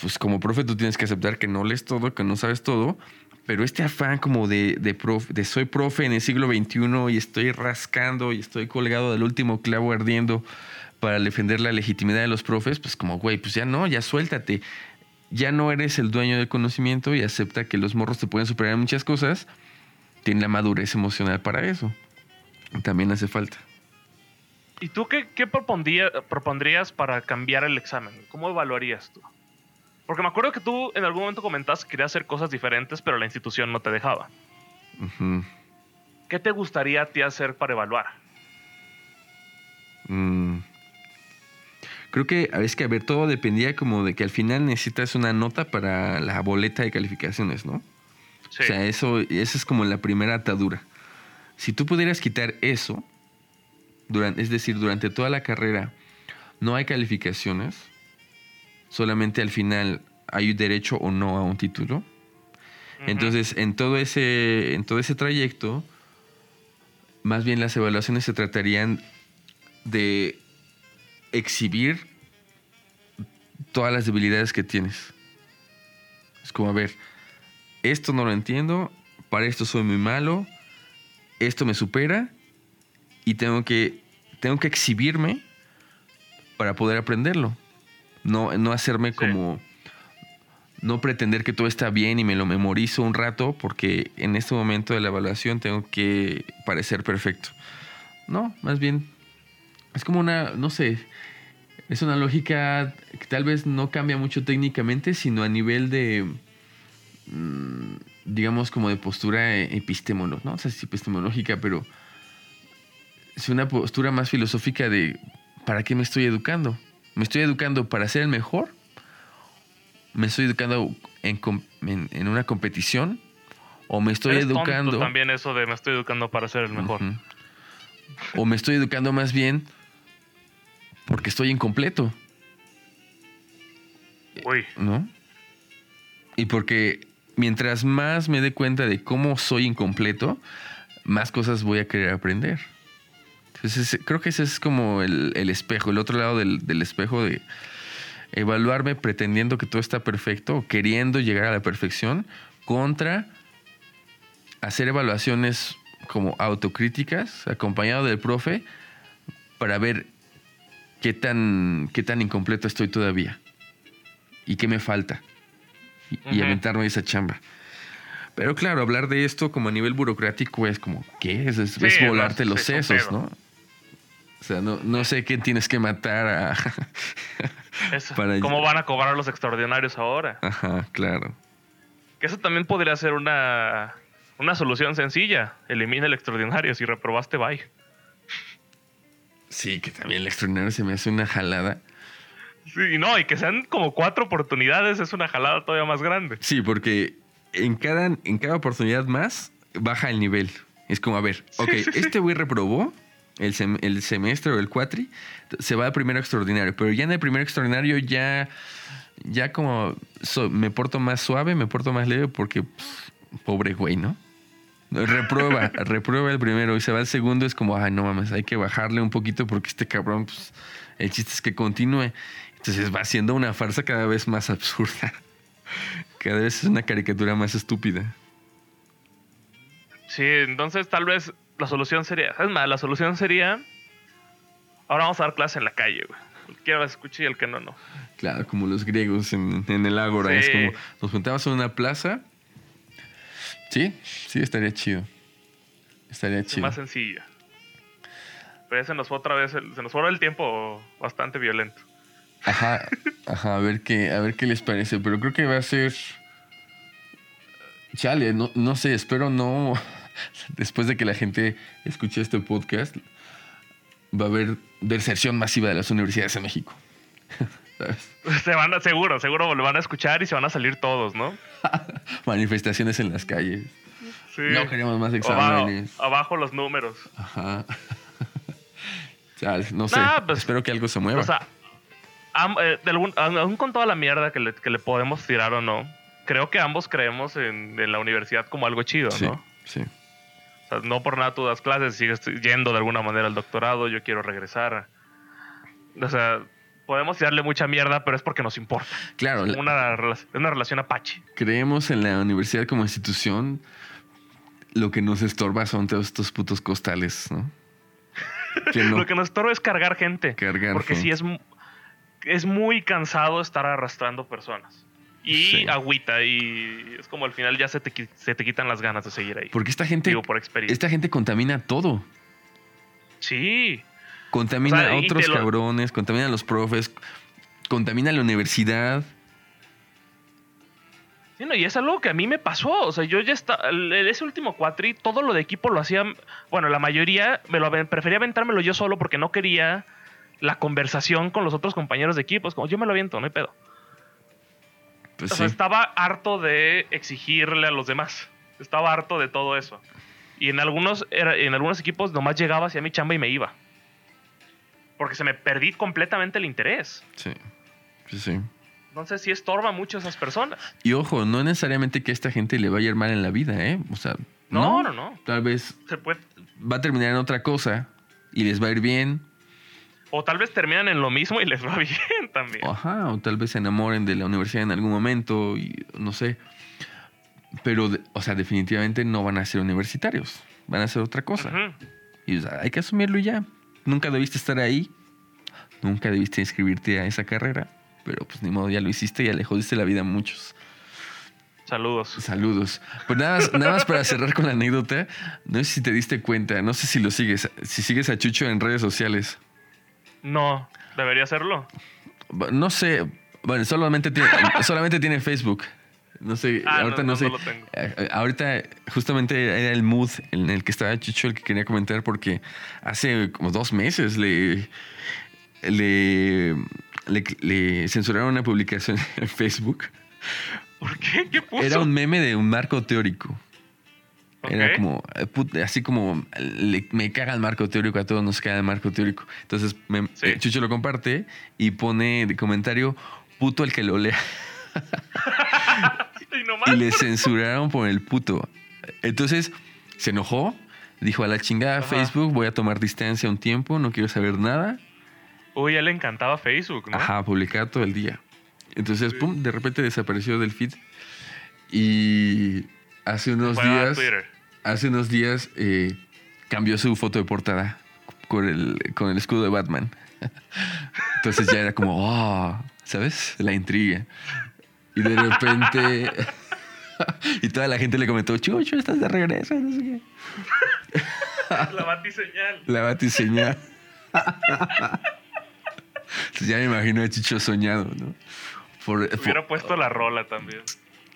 pues como profe tú tienes que aceptar que no lees todo, que no sabes todo, pero este afán como de, de, profe- de soy profe en el siglo XXI y estoy rascando y estoy colgado del último clavo ardiendo para defender la legitimidad de los profes, pues como, güey, pues ya no, ya suéltate. Ya no eres el dueño del conocimiento y acepta que los morros te pueden superar en muchas cosas. Tiene la madurez emocional para eso. También hace falta.
¿Y tú qué, qué propondría- propondrías para cambiar el examen? ¿Cómo evaluarías tú? Porque me acuerdo que tú en algún momento comentaste que querías hacer cosas diferentes, pero la institución no te dejaba. ¿Qué te gustaría a ti hacer para evaluar?
Mm. Creo que a veces que, a ver, todo dependía como de que al final necesitas una nota para la boleta de calificaciones, ¿no?
Sí.
O sea, eso, eso es como la primera atadura. Si tú pudieras quitar eso, durante, es decir, durante toda la carrera no hay calificaciones, solamente al final hay derecho o no a un título. Entonces, en todo ese, en todo ese trayecto, más bien las evaluaciones se tratarían de exhibir todas las debilidades que tienes. Es como, a ver, esto no lo entiendo, para esto soy muy malo, esto me supera y tengo que, tengo que exhibirme para poder aprenderlo. No, no hacerme
Sí.
como. No pretender que todo está bien y me lo memorizo un rato porque en este momento de la evaluación tengo que parecer perfecto. No, más bien es como una, no sé, es una lógica que tal vez no cambia mucho técnicamente, sino a nivel de, mm, digamos, como de postura epistemológica, no sé si epistemológica, pero es una postura más filosófica de, ¿para qué me estoy educando? ¿Me estoy educando para ser el mejor? ¿Me estoy educando en, com- en- en una competición? ¿O me estoy
Eres tonto
educando...
también eso de me estoy educando para ser el mejor.
O me estoy educando más bien porque estoy incompleto,
Uy,
¿no? Y porque mientras más me dé cuenta de cómo soy incompleto, más cosas voy a querer aprender. Entonces, creo que ese es como el, el espejo, el otro lado del, del espejo de evaluarme pretendiendo que todo está perfecto o queriendo llegar a la perfección contra hacer evaluaciones como autocríticas acompañado del profe para ver qué tan, qué tan incompleto estoy todavía y qué me falta y, y
Ujú.
aventarme esa chamba. Pero claro, hablar de esto como a nivel burocrático es como, ¿qué? Es, es-
Sí,
es
no,
volarte los sesos. ¿no? O sea, no, no sé qué tienes que matar a...
eso.
Para-
¿cómo van a cobrar los extraordinarios ahora?
Ajá, claro.
Que eso también podría ser una, una solución sencilla. Elimina el extraordinario. Si reprobaste, bye.
Sí, que también el extraordinario se me hace una jalada.
Sí, y no, y que sean como cuatro oportunidades es una jalada todavía más grande.
Sí, porque en cada, en cada oportunidad más baja el nivel. Es como, a ver, ok,
sí, sí.
este güey reprobó el, sem- el semestre o el cuatri, se va al primero extraordinario, pero ya en el primero extraordinario ya, ya como so- me porto más suave, me porto más leve porque, pff, pobre güey, ¿no? Reprueba, reprueba el primero y se va al segundo, es como, ay, no mames, hay que bajarle un poquito porque este cabrón, pues, el chiste es que continúe. Entonces va siendo una farsa cada vez más absurda. Cada vez es una caricatura más estúpida.
Sí, entonces tal vez la solución sería. Es más, la solución sería. Ahora vamos a dar clase en la calle, güey. El que quiera escuche y el que no, no.
Claro, como los griegos en, en el ágora. Es como, nos juntamos en una plaza. Sí, sí, estaría chido. Estaría
Es
chido.
más sencillo. Pero ya se nos fue otra vez, el- se nos fue el tiempo bastante violento.
Ajá, ajá, a ver qué, a ver qué les parece. Pero creo que va a ser. Chale, no, no sé, espero no. Después de que la gente escuche este podcast, va a haber deserción masiva de las universidades en México. ¿Sabes?
Se van a, seguro, seguro lo van a escuchar y se van a salir todos, ¿no?
Manifestaciones en las calles.
Sí.
No queremos más exámenes.
abajo los números.
Ajá. No sé.
Nah, pues,
espero que algo se mueva.
O sea, am- eh, de algún- aún con toda la mierda que le, que le podemos tirar o no, creo que ambos creemos en, en la universidad como algo chido,
sí,
¿no?
sí.
O sea, no por nada tú das clases, sigues yendo de alguna manera al doctorado, yo quiero regresar. O sea, podemos tirarle mucha mierda, pero es porque nos importa.
Claro,
Es una, rela- una relación apache.
creemos en la universidad como institución. Lo que nos estorba son todos estos putos costales, ¿no? Que no
Lo que nos estorba es cargar gente.
cargar
porque sí
gente.
es, mu- es muy cansado estar arrastrando personas. Y
Sí.
agüita, y es como al final ya se te, se te quitan las ganas de seguir ahí.
Porque esta gente,
Digo, por experiencia.
esta gente contamina todo.
Sí.
Contamina
O sea,
a otros
lo-
cabrones, contamina a los profes, contamina a la universidad.
Sí, no, y es algo que a mí me pasó. O sea, yo ya estaba. Ese último cuatri, todo lo de equipo lo hacía. Bueno, la mayoría me lo prefería aventármelo yo solo porque no quería la conversación con los otros compañeros de equipo. Es como, yo me lo aviento, no hay pedo.
Pues
o sea,
sí.
estaba harto de exigirle a los demás. Estaba harto de todo eso. Y en algunos, en algunos equipos nomás llegaba hacia mi chamba y me iba. Porque se me perdí completamente el interés.
Sí. Sí, sí.
Entonces sí estorba mucho a esas personas.
Y ojo, no necesariamente que a esta gente le vaya a ir mal en la vida, ¿eh? O sea,
No, no, no.
Tal vez
Se puede,
va a terminar en otra cosa y les va a ir bien.
O tal vez terminan en lo mismo y les va bien también.
Ajá, o tal vez se enamoren de la universidad en algún momento y no sé. Pero, o sea, definitivamente no van a ser universitarios. Van a ser otra cosa. Y o sea, hay que asumirlo y ya. Nunca debiste estar ahí. Nunca debiste inscribirte a esa carrera. pero pues ni modo, ya lo hiciste, ya le jodiste la vida a muchos.
Saludos.
Saludos. Pues nada más, nada más para cerrar con la anécdota, no sé si te diste cuenta, no sé si lo sigues, si sigues a Chucho en redes sociales.
No, debería hacerlo.
No sé, bueno, solamente tiene, solamente tiene Facebook. No sé,
Ah,
ahorita
no,
no,
no,
sé.
no lo tengo.
Eh, eh, Ahorita justamente era el mood en el que estaba Chucho el que quería comentar porque hace como dos meses le, le, le, le censuraron una publicación en Facebook.
¿Por qué? ¿Qué puso?
Era un meme de un marco teórico. Era como, eh, así como, le- me caga el marco teórico, a todos nos caga el marco teórico. Entonces, me-
Sí.
eh, Chucho lo comparte y pone de comentario, puto el que lo lea.
Y
le censuraron por el puto. Entonces, se enojó, dijo a la chingada
Ajá.
Facebook, voy a tomar distancia un tiempo, no quiero saber nada.
Uy, a él le encantaba Facebook, ¿no?
Ajá, publicar todo el día. Entonces, pum, de repente desapareció del feed. Y hace unos
a
días,
Twitter.
Hace unos días eh, cambió su foto de portada con el, con el escudo de Batman. Entonces ya era como, oh, ¿sabes? La intriga. Y de repente, y toda la gente le comentó, Chucho, estás de regreso, no sé qué.
La batiseñal.
La batiseñal. Entonces ya me imagino a Chicho soñado, ¿no? Por-
Hubiera
por-
puesto la rola también.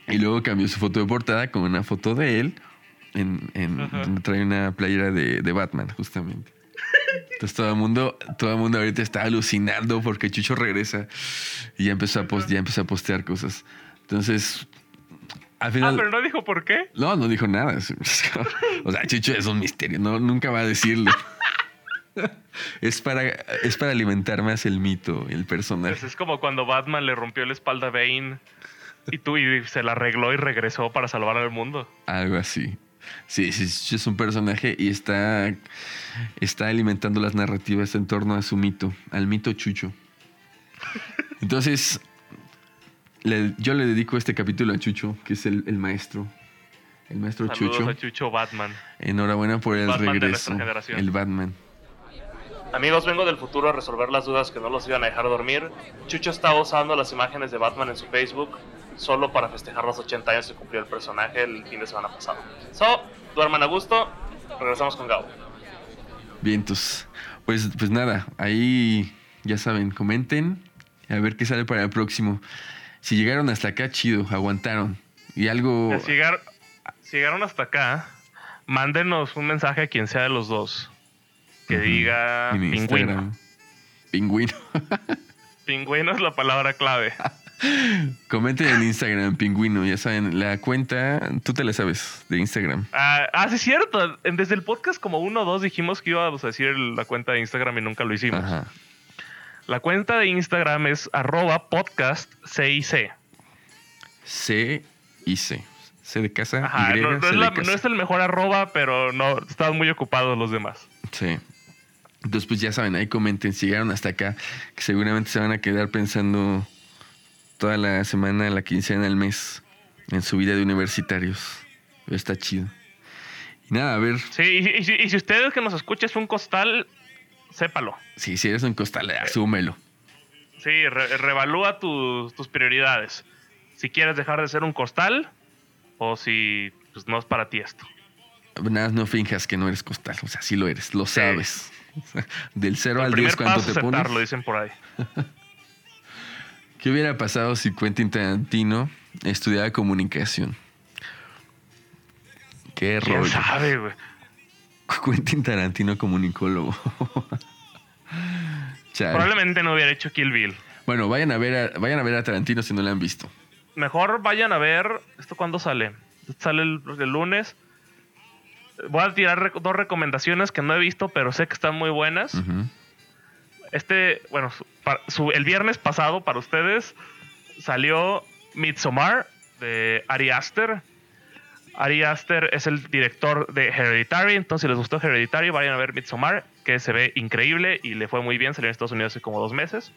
y luego cambió su foto de portada con una foto de él en, en- trae una playera de, de Batman, justamente. Entonces todo el mundo, todo el mundo ahorita está alucinando porque Chucho regresa y ya empezó a, post- ya empezó a postear cosas. Entonces, al
Ah,
final.
pero no dijo por qué.
No, no dijo nada. O sea, Chucho es un misterio, no, nunca va a decirlo. Es para, es para alimentar más el mito, el personaje.
Pues es como cuando Batman le rompió la espalda a Bane y tú y se la arregló y regresó para salvar al mundo.
Algo así. Sí, sí, es un personaje y está, está alimentando las narrativas en torno a su mito, al mito Chucho. Entonces, le- yo le dedico este capítulo a Chucho, que es el, el maestro. El maestro
Saludos
Chucho.
a Chucho Batman.
Enhorabuena por el
de
regreso. El Batman.
Amigos, vengo del futuro a resolver las dudas que no los iban a dejar dormir. Chucho estaba usando las imágenes de Batman en su Facebook solo para festejar los 80 años que cumplió el personaje el fin de semana pasado. So, duerman a gusto. Regresamos con Gabo.
Vientos. Pues, pues nada, ahí ya saben, comenten a ver qué sale para el próximo. Si llegaron hasta acá, chido, aguantaron. Y algo.
Si, llegar- si llegaron hasta acá, mándenos un mensaje a quien sea de los dos. Que diga pingüino.
Instagram. Pingüino.
Pingüino es la palabra clave.
Comenten en Instagram, pingüino. Ya saben, la cuenta, tú te la sabes, de Instagram.
Ah, ah, sí, es cierto. Desde el podcast como uno o dos dijimos que íbamos a decir la cuenta de Instagram y nunca lo hicimos.
Ajá.
La cuenta de Instagram es arroba podcast CIC.
C y C. C de casa,
Ajá,
Y,
no, no
C
es
de
la-
casa.
no es el mejor arroba, pero no estaban muy ocupados los demás.
Sí. Entonces, pues ya saben, ahí comenten si llegaron hasta acá, que seguramente se van a quedar pensando toda la semana, la quincena, el mes, en su vida de universitarios. Está chido. Y nada, a ver,
Sí, y, y si- y si ustedes que nos escuchan es un costal, sépalo.
si, si eres un costal, asúmelo.
Sí, re- revalúa tus, tus prioridades. Si quieres dejar de ser un costal o si pues, no es para ti esto.
Nada, no finjas que no eres costal, o sea, sí lo eres, lo sabes. Del 0
El
al
primer
10, ¿cuánto
paso es
te pones?
aceptarlo, dicen por ahí.
¿Qué hubiera pasado si Quentin Tarantino estudiaba comunicación? Qué
¿Quién
rollo.
sabe, güey?
Quentin Tarantino comunicólogo. Chale.
Probablemente no hubiera hecho Kill Bill.
Bueno, vayan a ver a, vayan a ver a Tarantino si no lo han visto.
Mejor vayan a ver. ¿Esto cuándo sale? Esto sale el, el lunes. Voy a tirar rec- dos recomendaciones que no he visto, pero sé que están muy buenas.
Ujú.
Este, bueno, su- el viernes pasado para ustedes salió Midsommar de Ari Aster. Ari Aster es el director de Hereditary, entonces si les gustó Hereditary, vayan a ver Midsommar, que se ve increíble y le fue muy bien, salió en Estados Unidos hace como dos meses.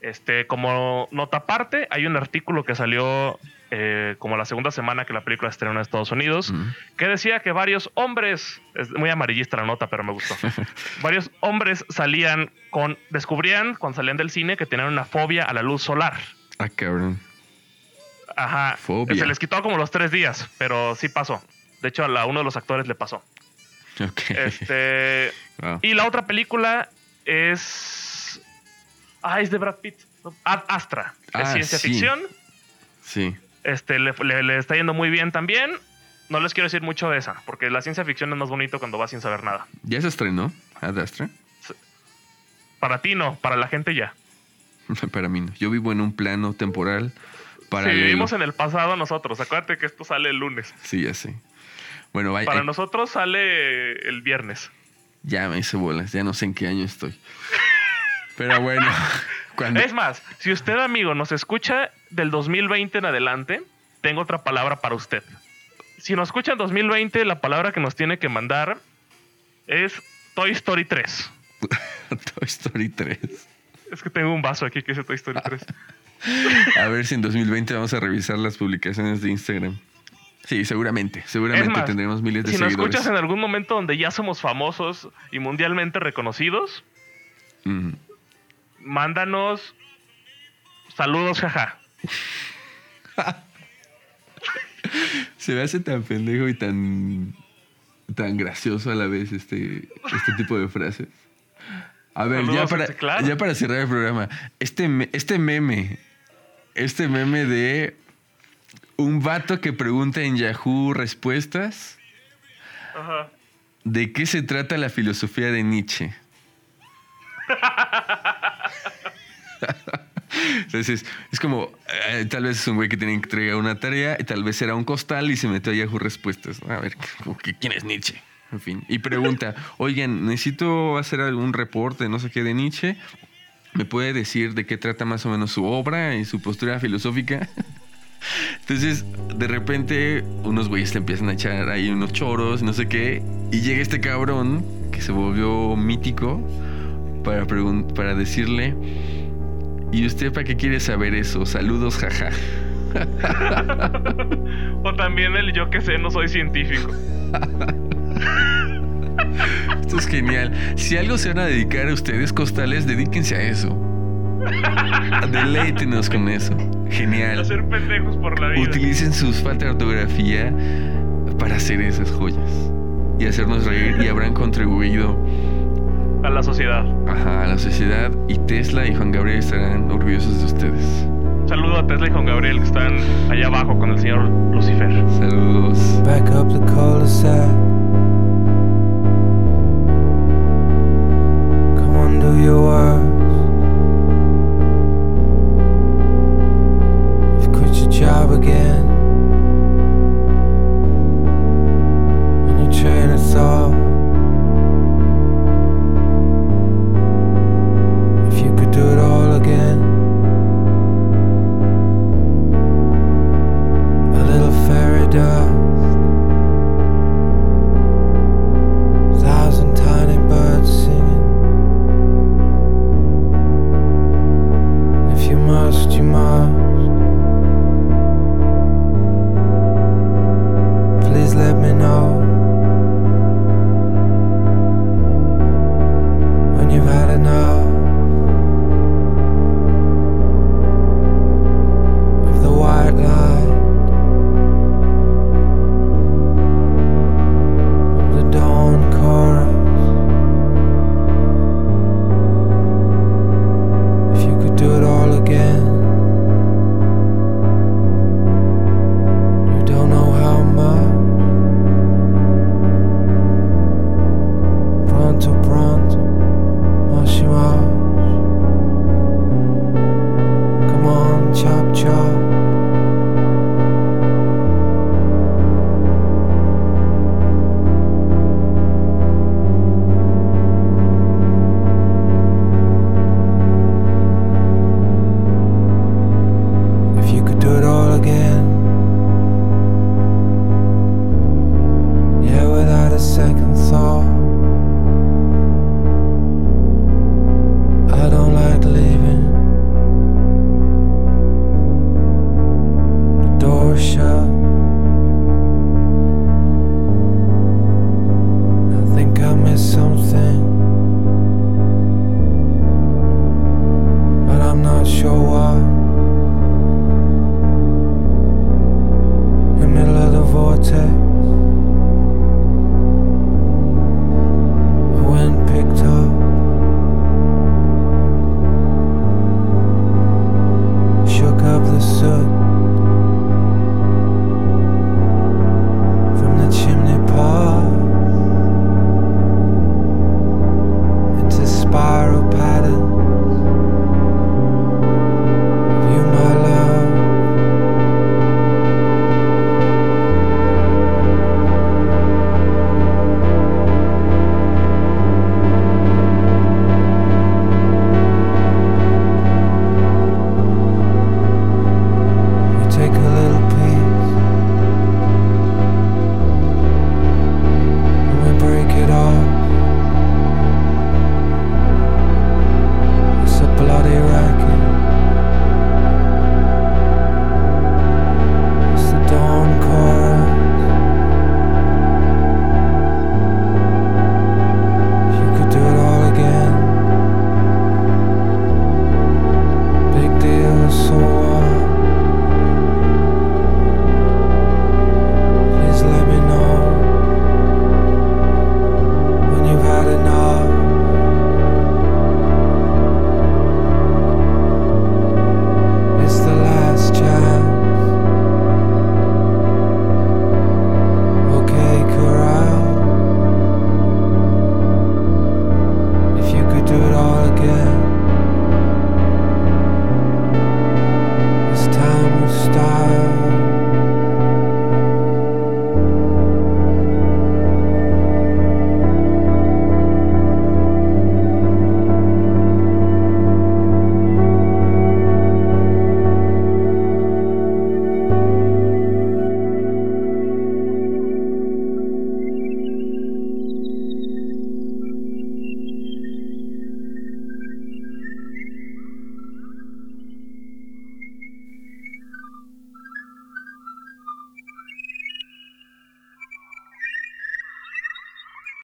Este, como nota aparte, hay un artículo que salió eh, como la segunda semana que la película estrenó en Estados Unidos,
Mm.
que decía que varios hombres, es muy amarillista la nota, pero me gustó, varios hombres salían con, descubrían cuando salían del cine que tenían una fobia a la luz solar.
Ah, cabrón.
Ajá.
Fobia.
Se les quitó como los tres días, pero sí pasó. De hecho, a uno de los actores le pasó.
Ok.
Este,
Wow.
y la otra película es. Ah, es de Brad Pitt. Ad Astra. Es
Ah,
ciencia
sí.
ficción.
Sí.
Este, le, le- le está yendo muy bien también. No les quiero decir mucho de esa, porque la ciencia ficción es más bonito cuando vas sin saber nada.
¿Ya se estrenó? Ad Astra?
Para ti no, para la gente ya.
Para mí no. Yo vivo en un plano temporal
Si
paralelo.
vivimos en el pasado nosotros, acuérdate que esto sale el lunes.
Sí, ya sé. Bueno, vaya,
Para
eh,
nosotros sale el viernes.
ya me hice bolas. Ya no sé en qué año estoy. Pero bueno, cuando...
Es más, si usted, amigo, nos escucha del 2020 en adelante, tengo otra palabra para usted. Si nos escucha en 2020, la palabra que nos tiene que mandar es Toy Story 3.
Toy Story 3.
Es que tengo un vaso aquí que dice Toy Story 3.
A ver si en 2020 vamos a revisar las publicaciones de Instagram. Sí, seguramente. Seguramente
más,
tendremos miles de
si nos
seguidores.
escuchas en algún momento donde ya somos famosos y mundialmente reconocidos,
Mm.
Mándanos saludos, jaja.
Se me hace tan pendejo y tan, tan gracioso a la vez este, este tipo de frases. A ver, ya para,
claro.
ya para cerrar el programa, este, este meme, este meme de un vato que pregunta en Yahoo respuestas,
Ajá.
¿de qué se trata la filosofía de Nietzsche? Entonces, es como, eh, tal vez es un güey que tiene que entregar una tarea, y tal vez era un costal y se metió a Yahoo Respuestas. A ver, que, ¿quién es Nietzsche? En fin, y pregunta, oigan, necesito hacer algún reporte, no sé qué, de Nietzsche. ¿Me puede decir de qué trata más o menos su obra y su postura filosófica? Entonces, de repente, unos güeyes le empiezan a echar ahí unos choros, no sé qué, y llega este cabrón que se volvió mítico para, para decirle, ¿y usted para qué quiere saber eso? Saludos, jaja.
O también el yo que sé, no soy científico.
Esto es genial. Si algo se van a dedicar a ustedes, costales, dedíquense a eso. Deleítenos con eso. Genial.
Hacer pendejos por la vida.
Utilicen sus falta de ortografía para hacer esas joyas y hacernos reír y habrán contribuido
A la sociedad.
ajá, a la sociedad y Tesla y Juan Gabriel estarán orgullosos de ustedes.
Saludo a Tesla y Juan Gabriel que están allá abajo con el señor Lucifer.
Saludos.
Back up the.